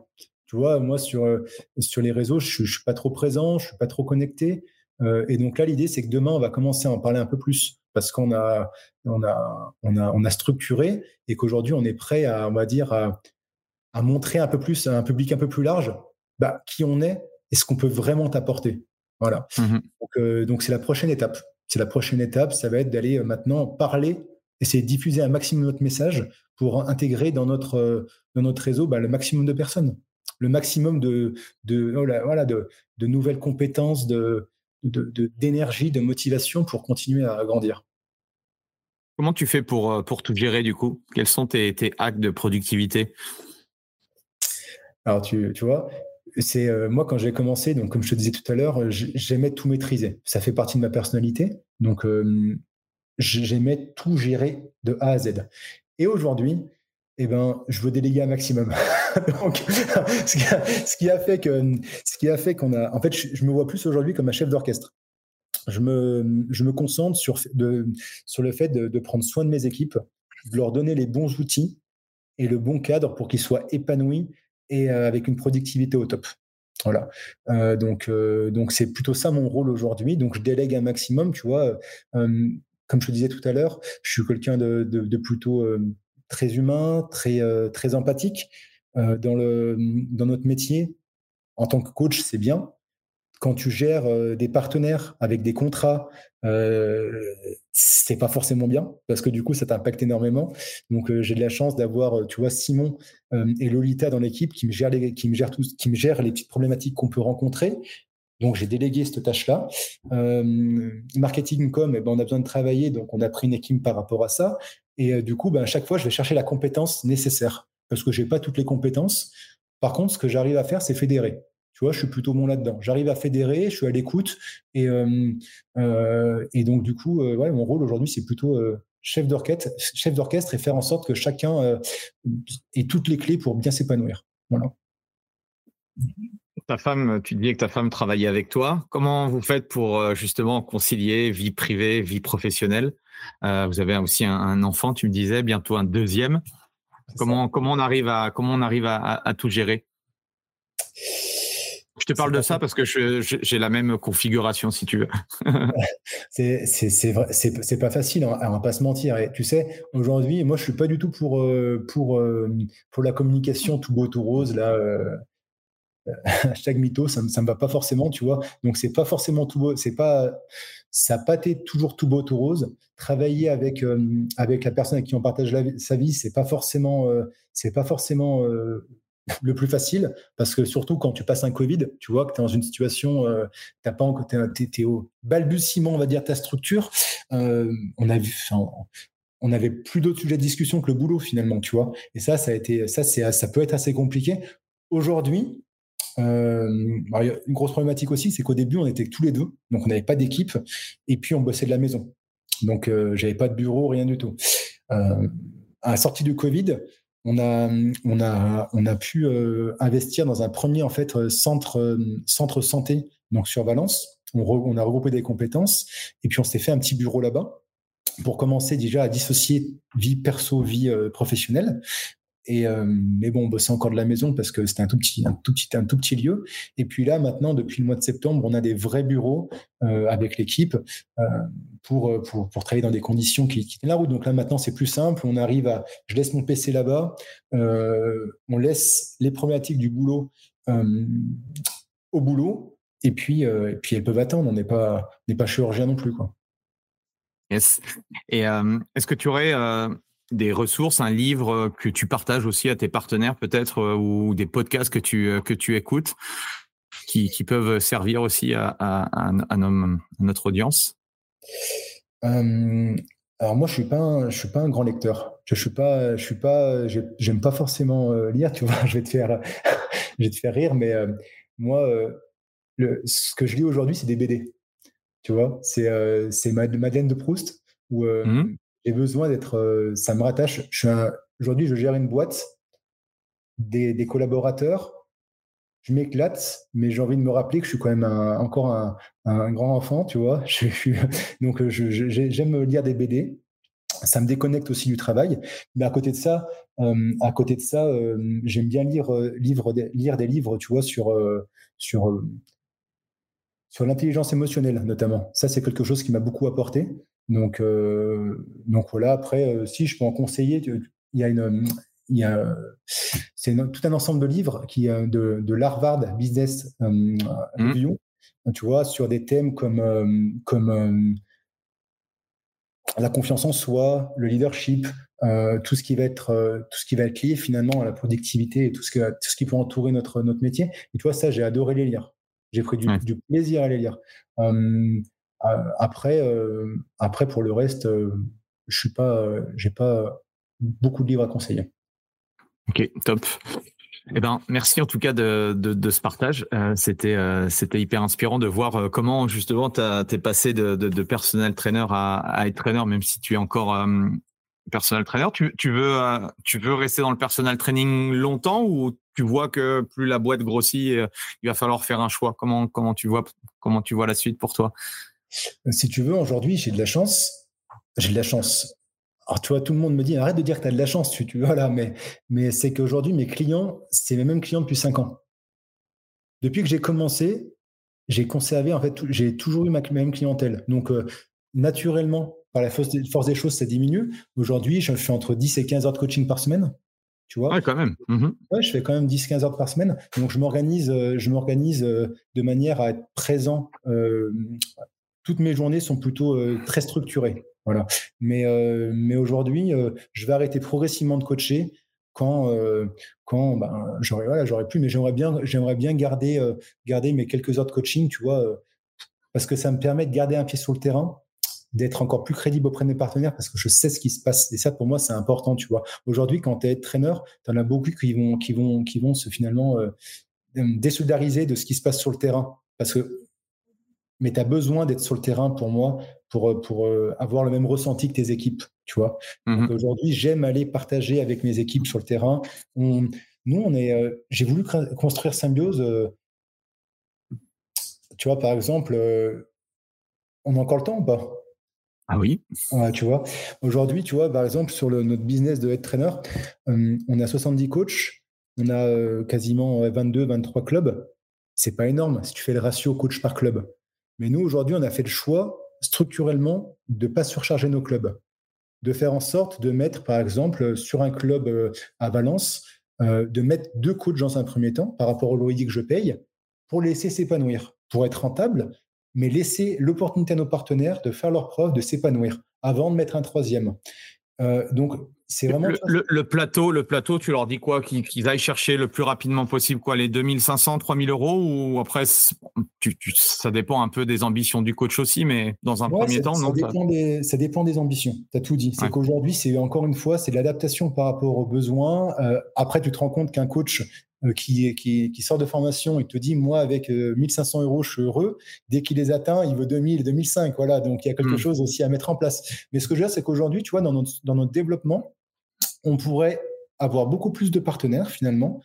B: Tu vois, moi, sur, euh, sur les réseaux, je ne suis pas trop présent, je ne suis pas trop connecté. Euh, et donc là, l'idée, c'est que demain, on va commencer à en parler un peu plus parce qu'on a, on a, on a, on a structuré et qu'aujourd'hui, on est prêt à, on va dire, à, montrer un peu plus à un public un peu plus large bah, qui on est et ce qu'on peut vraiment t'apporter. Voilà. Mmh donc, euh, donc, c'est la prochaine étape. C'est la prochaine étape, ça va être d'aller maintenant parler, essayer de diffuser un maximum notre message pour intégrer dans notre, dans notre réseau bah, le maximum de personnes. le maximum de, de, oh voilà, de, de nouvelles compétences, de, d'énergie, de, motivation pour continuer à grandir.
C: Comment tu fais pour, euh, pour tout gérer du coup? Quels sont tes, tes actes de productivité?
B: Alors tu, tu vois, c'est euh, moi quand j'ai commencé, donc comme je te disais tout à l'heure, j'aimais tout maîtriser. Ça fait partie de ma personnalité. Donc euh, j'aimais tout gérer de A à Z. Et aujourd'hui, eh ben, je veux déléguer un maximum. Donc, ce qui, a, fait que, ce qui a fait qu'on a, en fait, je, me vois plus aujourd'hui comme un chef d'orchestre. Je me, je me concentre sur, de, sur le fait de, prendre soin de mes équipes, de leur donner les bons outils et le bon cadre pour qu'ils soient épanouis et euh, avec une productivité au top. Voilà. Euh, donc, euh, donc c'est plutôt ça mon rôle aujourd'hui. Donc, je délègue un maximum, tu vois. Comme je te disais tout à l'heure, je suis quelqu'un de, plutôt très humain, très, très empathique. dans, le, dans notre métier, en tant que coach, c'est bien quand tu gères euh, des partenaires avec des contrats, euh, c'est pas forcément bien parce que du coup ça t'impacte énormément. Donc euh, j'ai de la chance d'avoir, euh, tu vois, Simon et Lolita dans l'équipe qui me gèrent les, qui me gèrent tous, qui me gèrent les petites problématiques qu'on peut rencontrer. Donc j'ai délégué cette tâche-là. marketing com, eh ben, on a besoin de travailler, donc on a pris une équipe par rapport à ça. Et du coup, ben, à chaque fois, je vais chercher la compétence nécessaire parce que j'ai pas toutes les compétences. Par contre, ce que j'arrive à faire, c'est fédérer. Tu vois, je suis plutôt bon là-dedans. J'arrive à fédérer, je suis à l'écoute. Et, euh, euh, et donc, du coup, euh, mon rôle aujourd'hui, c'est plutôt chef d'orchestre, chef d'orchestre et faire en sorte que chacun ait toutes les clés pour bien s'épanouir. Voilà.
C: Ta femme, tu disais que ta femme travaillait avec toi. Comment vous faites pour justement concilier vie privée, vie professionnelle? Vous avez aussi un, enfant, tu me disais, bientôt un deuxième. Comment, comment on arrive à comment on arrive à tout gérer? Je te parle de ça parce que j'ai la même configuration, si tu veux.
B: c'est pas facile, hein, on va pas se mentir. Et tu sais, aujourd'hui, moi, je suis pas du tout pour, euh, pour, euh, pour la communication tout beau, tout rose. Là, euh, hashtag mytho, ça, ça me va pas forcément, tu vois. Donc, c'est pas forcément tout beau. C'est pas, ça n'a pas été toujours tout beau, tout rose. Travailler avec, avec la personne avec qui on partage sa vie, c'est pas forcément, c'est pas forcément le plus facile, parce que surtout quand tu passes un Covid, tu vois que tu es dans une situation, euh, t'as pas encore, t'es, au balbutiement, on va dire, ta structure. Euh, on a vu, on avait plus d'autres sujets de discussion que le boulot finalement, tu vois. Et ça, ça a été, ça, ça peut être assez compliqué. Aujourd'hui, euh, une grosse problématique aussi, c'est qu'au début, on était tous les deux, donc on n'avait pas d'équipe, et puis on bossait de la maison. Donc, j'avais pas de bureau, rien du tout. à la sortie du Covid, on a, on a, on a pu euh, investir dans un premier en fait euh, centre, euh, centre santé donc sur Valence. On, on, a regroupé des compétences et puis on s'est fait un petit bureau là-bas pour commencer déjà à dissocier vie perso, vie professionnelle. Et mais bon, on bossait encore de la maison parce que c'était un tout petit, un tout petit, un tout petit lieu. Et puis là, maintenant, depuis le mois de septembre, on a des vrais bureaux avec l'équipe pour, pour, pour travailler dans des conditions qui, qui tiennent la route. Donc là, maintenant, c'est plus simple. On arrive à, je laisse mon PC là-bas, on laisse les problématiques du boulot au boulot, et puis, et puis elles peuvent attendre. On n'est pas, n'est pas chirurgien non plus, quoi.
C: Yes. Et est-ce que tu aurais des ressources, un livre que tu partages aussi à tes partenaires peut-être euh, ou des podcasts que tu, euh, que tu écoutes qui, qui peuvent servir aussi à, à, à, notre audience?
B: Euh, Alors moi, je suis pas, je suis pas un grand lecteur. Je suis pas, je suis pas, j'aime pas forcément lire. Tu vois, je vais te faire, je vais te faire rire, mais moi, le, ce que je lis aujourd'hui, c'est des BD. Tu vois, c'est c'est Madeleine de Proust ou mmh j'ai besoin d'être. Euh, ça me rattache. Aujourd'hui, je gère une boîte, des, collaborateurs. Je m'éclate, mais j'ai envie de me rappeler que je suis quand même encore un, grand enfant, tu vois. Donc, euh, j'aime lire des BD. Ça me déconnecte aussi du travail. Mais à côté de ça, euh, à côté de ça, j'aime bien lire, des livres, tu vois, sur l'intelligence émotionnelle notamment. Ça, c'est quelque chose qui m'a beaucoup apporté. Donc, euh, donc voilà, après, euh, si je peux en conseiller, il y a une. Il y a, c'est tout un ensemble de livres qui, de, de l'Harvard Business mmh. Review, tu vois, sur des thèmes comme, comme la confiance en soi, le leadership, euh, tout ce qui va être euh, tout ce qui va être lié finalement à la productivité et tout ce, que, tout ce qui peut entourer notre notre métier. Et tu vois ça, j'ai adoré les lire. J'ai pris du, du, plaisir à les lire. Euh, après après pour le reste, je suis pas j'ai pas beaucoup de livres à conseiller.
C: Ok, top. Eh ben, merci en tout cas de, de, ce partage. Euh, c'était euh, hyper inspirant de voir euh, comment justement tu es passé de, de, de personnel trainer à, à, être trainer, même si tu es encore euh, personnel trainer. Tu, tu veux tu veux rester dans le personal training longtemps ou tu vois que plus la boîte grossit, il va falloir faire un choix? Comment comment tu vois comment tu vois la suite pour toi?
B: Si tu veux, aujourd'hui j'ai de la chance. J'ai de la chance. Alors, tu vois, tout le monde me dit arrête de dire que tu as de la chance, tu, tu voilà, mais, mais c'est qu'aujourd'hui, mes clients, c'est mes mêmes clients depuis 5 ans. Depuis que j'ai commencé, j'ai conservé, en fait, j'ai toujours eu ma même clientèle. Donc, euh, naturellement, par la force des, force des, choses, ça diminue. Aujourd'hui, je fais entre 10 et 15 heures de coaching par semaine. Tu vois
C: Ouais, quand même. Mmh
B: ouais, je fais quand même 10-15 heures par semaine. Donc, je m'organise, euh, je m'organise euh, de manière à être présent. Toutes mes journées sont plutôt très structurées. Voilà. Mais, euh, mais aujourd'hui, euh, je vais arrêter progressivement de coacher quand, euh, quand ben, j'aurais voilà, pu, mais j'aimerais bien, bien garder, euh, garder mes quelques heures de coaching, tu vois, euh, parce que ça me permet de garder un pied sur le terrain, d'être encore plus crédible auprès de mes partenaires, parce que je sais ce qui se passe. Et ça, pour moi, c'est important, tu vois. Aujourd'hui, quand tu es traîneur, tu en as beaucoup qui vont, qui vont, qui vont se finalement désolidariser de ce qui se passe sur le terrain, parce que mais tu as besoin d'être sur le terrain pour moi pour, euh, pour euh, avoir le même ressenti que tes équipes, tu vois. Mmh aujourd'hui, j'aime aller partager avec mes équipes sur le terrain. On, nous, on est, euh, j'ai voulu construire Symbiose. tu vois, par exemple, on a encore le temps ou pas?
C: Ah oui.
B: Ouais, tu vois. Aujourd'hui, tu vois, par exemple, sur le, notre business de head trainer, on a 70 coachs, on a quasiment 22, 23 clubs. C'est pas énorme si tu fais le ratio coach par club. Mais nous, aujourd'hui, on a fait le choix structurellement de ne pas surcharger nos clubs, de faire en sorte de mettre, par exemple, sur un club euh, à Valence, euh, de mettre deux coachs dans un premier temps par rapport au loyer que je paye pour laisser s'épanouir, pour être rentable, mais laisser l'opportunité à nos partenaires de faire leur preuve, de s'épanouir avant de mettre un troisième. Euh, donc, c'est vraiment.
C: Le, le, plateau, le plateau, tu leur dis quoi? Qu'ils aillent chercher le plus rapidement possible quoi Les 2500, 3000 euros Ou après, tu, tu, ça dépend un peu des ambitions du coach aussi, mais dans un ouais, premier temps,
B: ça
C: non
B: dépend des, Ça dépend des ambitions. Tu as tout dit. C'est ouais. qu'aujourd'hui, c'est encore une fois, c'est l'adaptation par rapport aux besoins. Euh, après, tu te rends compte qu'un coach, euh, qui, qui, qui, sort de formation et te dit moi avec euh, 1500 euros je suis heureux dès qu'il les atteint il veut 2000 2005 voilà donc il y a quelque mmh. chose aussi à mettre en place mais ce que je veux dire c'est qu'aujourd'hui tu vois dans notre, dans notre développement on pourrait avoir beaucoup plus de partenaires finalement.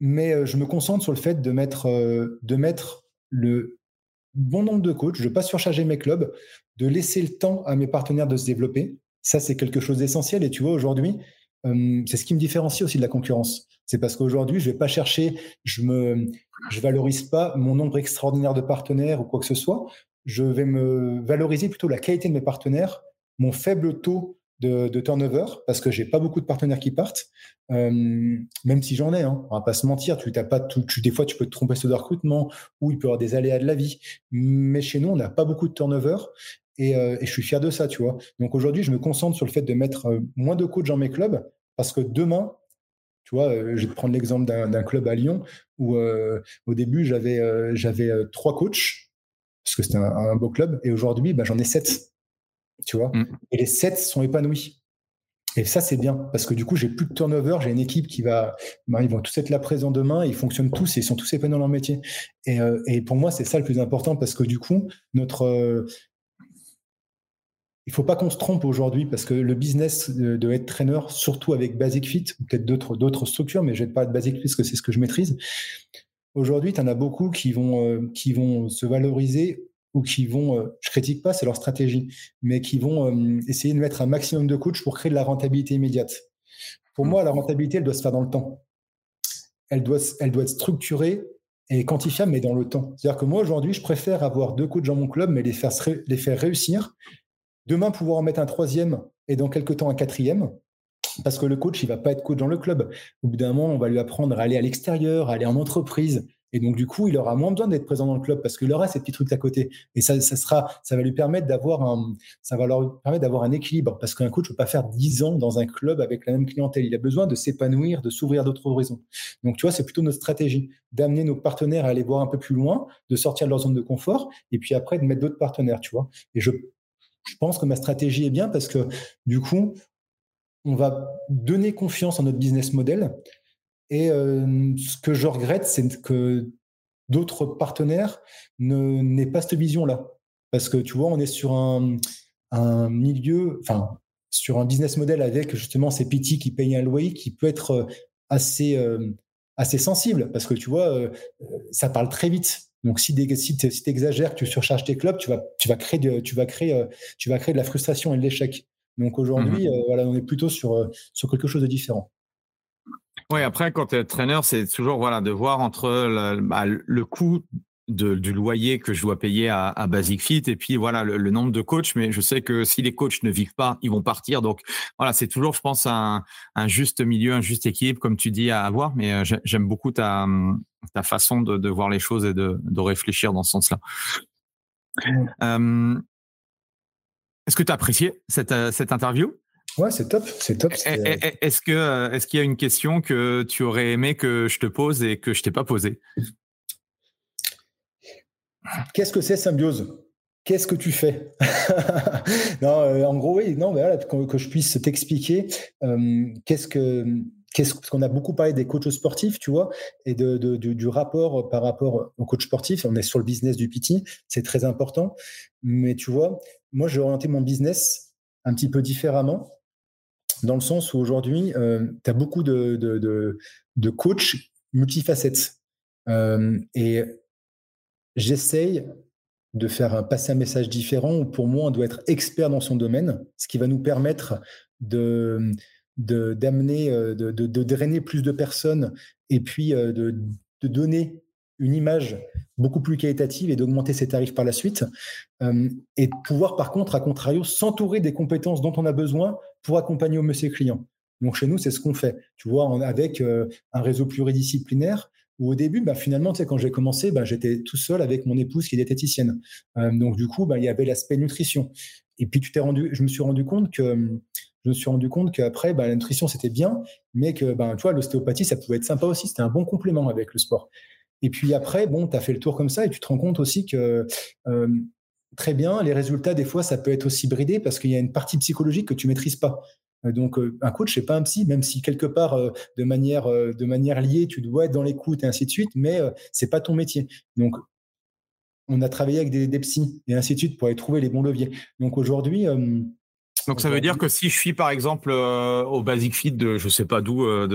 B: Mais euh, je me concentre sur le fait de mettre euh, de mettre le bon nombre de coachs je ne pas surcharger mes clubs de laisser le temps à mes partenaires de se développer. Ça c'est quelque chose d'essentiel. Et tu vois aujourd'hui c'est ce qui me différencie aussi de la concurrence. C'est parce qu'aujourd'hui, je vais pas chercher, je me, je valorise pas mon nombre extraordinaire de partenaires ou quoi que ce soit. Je vais me valoriser plutôt la qualité de mes partenaires, mon faible taux de, turnover, parce que j'ai pas beaucoup de partenaires qui partent, euh, même si j'en ai. Hein, on va pas se mentir. Tu t'as pas tout, des fois, tu peux te tromper sur le recrutement ou il peut y avoir des aléas de la vie. Mais chez nous, on n'a pas beaucoup de turnover. Et, euh, je suis fier de ça, tu vois. Donc aujourd'hui, je me concentre sur le fait de mettre euh, moins de coachs dans mes clubs parce que demain, tu vois, je vais prendre l'exemple d'un club à Lyon où au début j'avais j'avais trois coachs parce que c'était un, un, beau club et aujourd'hui bah, j'en ai sept. Tu vois, mmh. et les sept sont épanouis. Et ça, c'est bien parce que du coup, j'ai plus de turnover. J'ai une équipe qui va, bah, ils vont tous être là présents demain. Ils fonctionnent tous et ils sont tous épanouis dans leur métier. Et, euh, et pour moi, c'est ça le plus important parce que du coup, notre euh, il faut pas qu'on se trompe aujourd'hui parce que le business de, être trainer, surtout avec Basic Fit, peut-être d'autres d'autres structures, mais je vais pas de Basic Fit parce que c'est ce que je maîtrise. Aujourd'hui, tu en as beaucoup qui vont euh, qui vont se valoriser ou qui vont, euh, je critique pas, c'est leur stratégie, mais qui vont euh, essayer de mettre un maximum de coach pour créer de la rentabilité immédiate. Pour moi, la rentabilité, elle doit se faire dans le temps. Elle doit, elle doit être structurée et quantifiable, mais dans le temps. C'est-à-dire que moi, aujourd'hui, je préfère avoir deux coachs dans mon club, mais les faire, les faire réussir Demain, pouvoir en mettre un troisième et dans quelques temps un quatrième, parce que le coach, il va pas être coach dans le club. Au bout d'un moment, on va lui apprendre à aller à l'extérieur, à aller en entreprise. Et donc, du coup, il aura moins besoin d'être présent dans le club parce qu'il aura ces petits trucs à côté. Et ça, ça, sera, ça va lui permettre d'avoir un, ça va leur permettre d'avoir un équilibre parce qu'un coach ne peut pas faire 10 ans dans un club avec la même clientèle. Il a besoin de s'épanouir, de s'ouvrir d'autres horizons. Donc, tu vois, c'est plutôt notre stratégie d'amener nos partenaires à aller voir un peu plus loin, de sortir de leur zone de confort et puis après de mettre d'autres partenaires, tu vois. Et je, je pense que ma stratégie est bien parce que du coup, on va donner confiance en notre business model. Et euh, ce que je regrette, c'est que d'autres partenaires n'aient pas cette vision-là. Parce que tu vois, on est sur un, milieu, enfin, sur un business model avec justement ces petits qui payent un loyer qui peut être euh, assez, euh, assez sensible. Parce que tu vois, ça parle très vite. Donc, si, si tu exagères, que tu surcharges tes clubs, tu vas, tu vas, créer, de, tu vas, créer, tu vas créer de la frustration et de l'échec. Donc aujourd'hui, mmh voilà, on est plutôt sur, sur quelque chose de différent.
C: Oui, après, quand tu es traîneur, c'est toujours voilà, de voir entre le, bah, le coût du loyer que je dois payer à, Basic Fit et puis voilà le, nombre de coachs. Mais je sais que si les coachs ne vivent pas, ils vont partir. Donc voilà, c'est toujours, je pense, un, un, juste milieu, un juste équilibre, comme tu dis, à avoir. Mais j'aime beaucoup ta, ta façon de, de, voir les choses et de, de réfléchir dans ce sens-là. Mmh. Est-ce que tu as apprécié cette, cette interview?
B: Ouais, c'est top, c'est top.
C: Est-ce que euh, est-ce qu'il y a une question que tu aurais aimé que je te pose et que je t'ai pas posée?
B: Qu'est-ce que c'est symbiose? Qu'est-ce que tu fais? Non, euh, en gros, oui, non, voilà, que, je puisse t'expliquer euh, qu'est-ce que qu'est-ce qu'on a beaucoup parlé des coachs sportifs, tu vois, et de, du, rapport par rapport aux coachs sportifs. On est sur le business du PT, c'est très important. Mais tu vois, moi, j'ai orienté mon business un petit peu différemment dans le sens où aujourd'hui, euh, tu as beaucoup de, de, coachs multifacettes. Euh, et j'essaye de faire passer un message différent où pour moi, on doit être expert dans son domaine, ce qui va nous permettre de d'amener, euh, de, de, drainer plus de personnes et puis de, de donner une image beaucoup plus qualitative et d'augmenter ses tarifs par la suite. et pouvoir, par contre, à contrario, s'entourer des compétences dont on a besoin pour accompagner au mieux ses clients. Donc chez nous, c'est ce qu'on fait. Tu vois, avec euh, un réseau pluridisciplinaire, où au début, bah, finalement, quand j'ai commencé, bah, j'étais tout seul avec mon épouse qui est diététicienne. Euh, donc du coup, bah, il y avait l'aspect nutrition. Et puis tu t'es rendu, je me suis rendu compte que je me suis rendu compte qu'après, la nutrition c'était bien, mais que tu l'ostéopathie ça pouvait être sympa aussi. C'était un bon complément avec le sport. Et puis après, bon, tu as fait le tour comme ça et tu te rends compte aussi que euh, très bien. Les résultats, des fois, ça peut être aussi bridé parce qu'il y a une partie psychologique que tu maîtrises pas. Euh, donc, euh, un coach, c'est pas un psy, même si quelque part, euh, de manière, de manière liée, tu dois être dans l'écoute et ainsi de suite, mais c'est pas ton métier. Donc, on a travaillé avec des, des psys et ainsi de suite pour aller trouver les bons leviers. Donc aujourd'hui,
C: donc ça veut dire que si je suis par exemple euh, au Basic Fit de je sais pas d'où euh,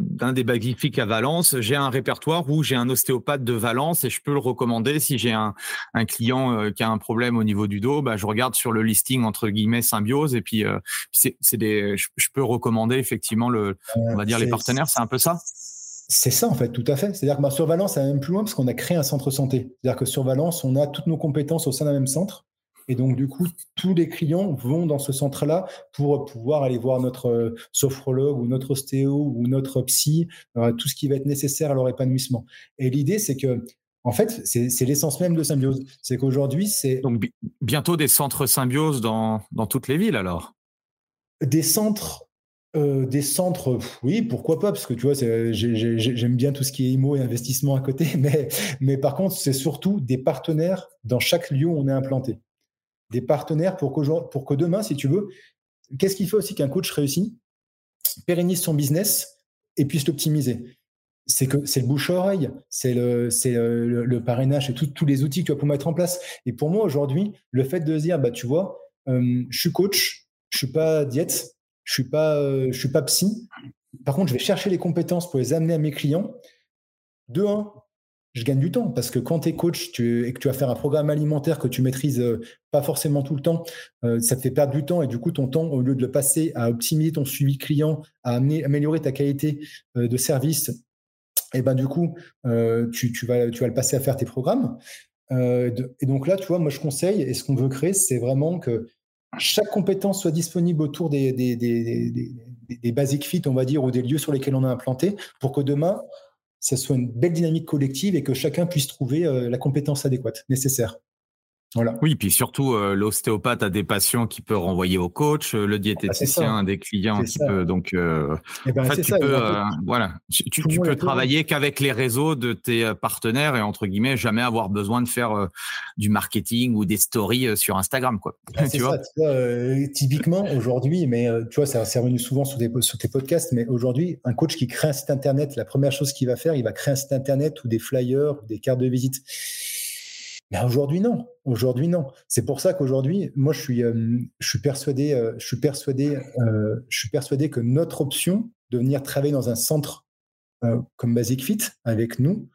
C: d'un des Basic Fit à Valence, j'ai un répertoire où j'ai un ostéopathe de Valence et je peux le recommander si j'ai un, un client euh, qui a un problème au niveau du dos, bah je regarde sur le listing entre guillemets symbiose et puis c'est des je, peux recommander effectivement le on va dire les partenaires, c'est un peu ça?
B: C'est ça en fait, tout à fait. C'est-à-dire que bah, sur Valence, ça va même plus loin parce qu'on a créé un centre santé. C'est-à-dire que sur Valence, on a toutes nos compétences au sein d'un même centre. Et donc, du coup, tous les clients vont dans ce centre-là pour pouvoir aller voir notre euh, sophrologue ou notre ostéo ou notre psy, euh, tout ce qui va être nécessaire à leur épanouissement. Et l'idée, c'est que, en fait, c'est l'essence même de Symbiose. C'est qu'aujourd'hui, c'est.
C: Donc, bientôt des centres Symbiose dans, dans toutes les villes, alors?
B: Des centres euh, des centres, oui, pourquoi pas, parce que tu vois, j'aime bien tout ce qui est IMO et investissement à côté, mais, mais par contre, c'est surtout des partenaires dans chaque lieu où on est implanté des partenaires pour pour que demain, si tu veux, qu'est-ce qui fait aussi qu'un coach réussit? Pérennise son business et puisse l'optimiser. C'est que c'est le bouche-oreille, c'est le, c'est le, parrainage, et tous les outils que tu vas pouvoir mettre en place. Et pour moi, aujourd'hui, le fait de dire, bah, tu vois, euh, je suis coach, je suis pas diète, je suis euh, suis pas psy. Par contre, je vais chercher les compétences pour les amener à mes clients. De un, je gagne du temps parce que quand tu es coach et que tu vas faire un programme alimentaire que tu maîtrises euh, pas forcément tout le temps, euh, ça te fait perdre du temps et du coup ton temps, au lieu de le passer à optimiser ton suivi client, à améliorer ta qualité euh, de service, et ben du coup tu, vas, le passer à faire tes programmes. et donc là, tu vois, moi je conseille et ce qu'on veut créer, c'est vraiment que chaque compétence soit disponible autour des, des, fit, on va dire, ou des lieux sur lesquels on a implanté, pour que demain, ça soit une belle dynamique collective et que chacun puisse trouver la compétence adéquate nécessaire.
C: Oui, puis surtout, euh, l'ostéopathe a des patients qui peut renvoyer au coach, euh, le ah, diététicien a des clients qui peut. Donc, euh, eh ben, en fait, tu peux, voilà, tu, peux travailler qu'avec les réseaux de tes partenaires et entre guillemets jamais avoir besoin de faire du marketing ou des stories sur Instagram, quoi.
B: Ah, tu vois, typiquement aujourd'hui, mais tu vois, ça c'est revenu souvent sur, sur tes podcasts, mais aujourd'hui, un coach qui crée un site internet, la première chose qu'il va faire, il va créer un site internet ou des flyers, ou des cartes de visite mais aujourd'hui, non. Aujourd'hui, non. C'est pour ça qu'aujourd'hui, moi, je suis, euh, je suis persuadé, euh, je suis persuadé, euh, je suis persuadé que notre option de venir travailler dans un centre comme Basic Fit avec nous,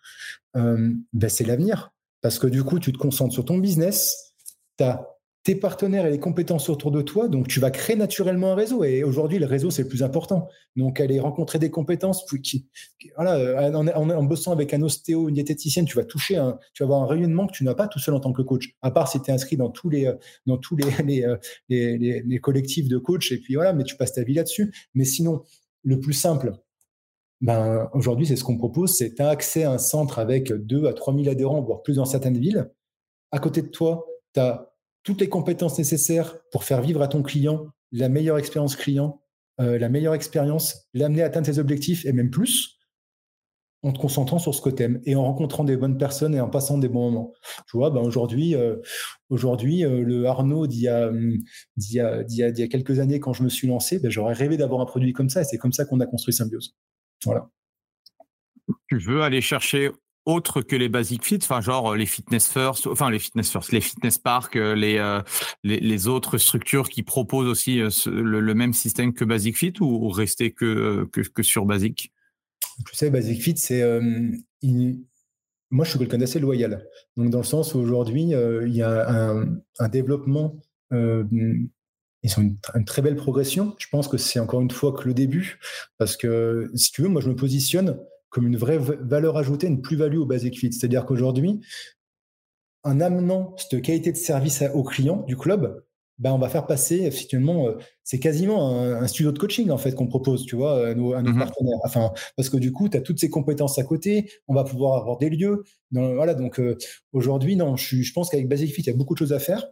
B: ben, c'est l'avenir. Parce que du coup, tu te concentres sur ton business, tu as tes partenaires et les compétences autour de toi, donc tu vas créer naturellement un réseau. Et aujourd'hui, le réseau, c'est le plus important. Donc, aller rencontrer des compétences, voilà, en, bossant avec un ostéo, une diététicienne, tu vas toucher, un, tu vas avoir un rayonnement que tu n'as pas tout seul en tant que coach. À part si tu es inscrit dans tous les, dans tous les, les, les, collectifs de coach, et puis voilà, mais tu passes ta vie là-dessus. Mais sinon, le plus simple, ben, aujourd'hui, c'est ce qu'on propose, c'est tu as accès à un centre avec 2 à 3 000 adhérents, voire plus dans certaines villes. À côté de toi, tu as toutes les compétences nécessaires pour faire vivre à ton client la meilleure expérience client, euh, la meilleure expérience, l'amener à atteindre ses objectifs et même plus, en te concentrant sur ce que tu aimes et en rencontrant des bonnes personnes et en passant des bons moments. Tu vois, ben aujourd'hui, euh, aujourd'hui euh, le Arnaud d'il, y a, quelques années, quand je me suis lancé, ben, j'aurais rêvé d'avoir un produit comme ça et c'est comme ça qu'on a construit Symbiose. Voilà.
C: Tu veux aller chercher autres que les basic fit, enfin genre les fitness first, enfin les fitness first, les fitness park, euh, les, euh, les, les autres structures qui proposent aussi euh, le, même système que basic fit ou, rester que, que, sur basic?
B: Tu sais, basic fit, c'est moi je suis quelqu'un d'assez loyal. Donc dans le sens où aujourd'hui il y a un, développement ils ont une, très belle progression. Je pense que c'est encore une fois que le début, parce que si tu veux, moi je me positionne comme une vraie valeur ajoutée, une plus-value au Basic Fit. C'est-à-dire qu'aujourd'hui, en amenant cette qualité de service au client du club, ben on va faire passer effectivement, euh, c'est quasiment un, studio de coaching en fait qu'on propose, tu vois, à nos, mmh partenaires. Enfin, parce que du coup, tu as toutes ces compétences à côté, on va pouvoir avoir des lieux. voilà, donc euh, aujourd'hui, non, je, je pense qu'avec Basic Fit, il y a beaucoup de choses à faire.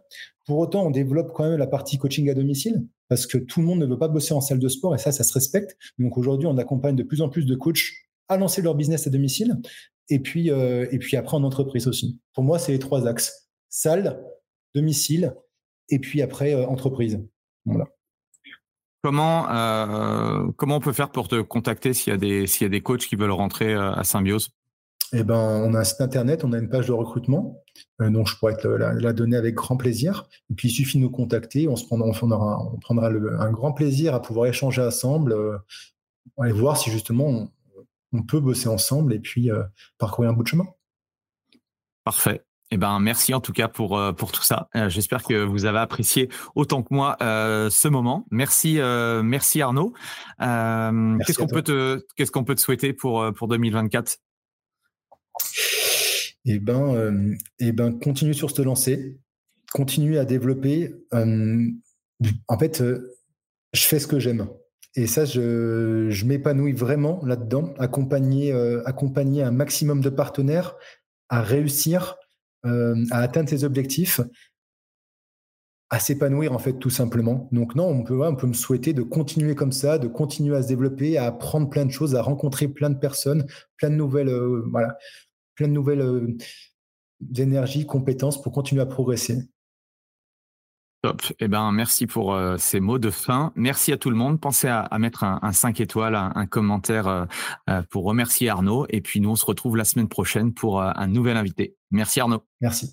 B: Pour autant, on développe quand même la partie coaching à domicile parce que tout le monde ne veut pas bosser en salle de sport et ça, ça se respecte. Donc aujourd'hui, on accompagne de plus en plus de coachs à lancer leur business à domicile et puis, euh, et puis après en entreprise aussi. Pour moi, c'est les trois axes. Salle, domicile et puis après euh, entreprise. Voilà.
C: Comment, euh, comment on peut faire pour te contacter s'il y, a des, s'il y a des coachs qui veulent rentrer à Symbiose?
B: Eh ben, on a un site internet, on a une page de recrutement, donc je pourrais te la, donner avec grand plaisir. Et puis il suffit de nous contacter, on se prendra, on prendra, on prendra un grand plaisir à pouvoir échanger ensemble, et voir si justement on, on peut bosser ensemble et puis euh, parcourir un bout de chemin.
C: Parfait. Eh ben, merci en tout cas pour, euh, pour tout ça. Euh, j'espère que vous avez apprécié autant que moi ce moment. Merci, merci Arnaud. qu'est-ce qu'on peut te, qu'est-ce qu'on peut te souhaiter pour, pour 2024
B: Eh ben, eh ben, continue sur ce lancer, continue à développer. en fait, je fais ce que j'aime. Et ça, je, m'épanouis vraiment là-dedans, accompagner, euh, accompagner un maximum de partenaires à réussir, euh, à atteindre ses objectifs, à s'épanouir en fait tout simplement. Donc non, on peut, me souhaiter de continuer comme ça, de continuer à se développer, à apprendre plein de choses, à rencontrer plein de personnes, plein nouvelles, euh, plein de nouvelles énergies, compétences pour continuer à progresser.
C: Top. Eh ben, merci pour euh, ces mots de fin. Merci à tout le monde. Pensez à, mettre un, un, 5 étoiles, un, commentaire euh, euh, pour remercier Arnaud. Et puis nous, on se retrouve la semaine prochaine pour un nouvel invité. Merci Arnaud.
B: Merci.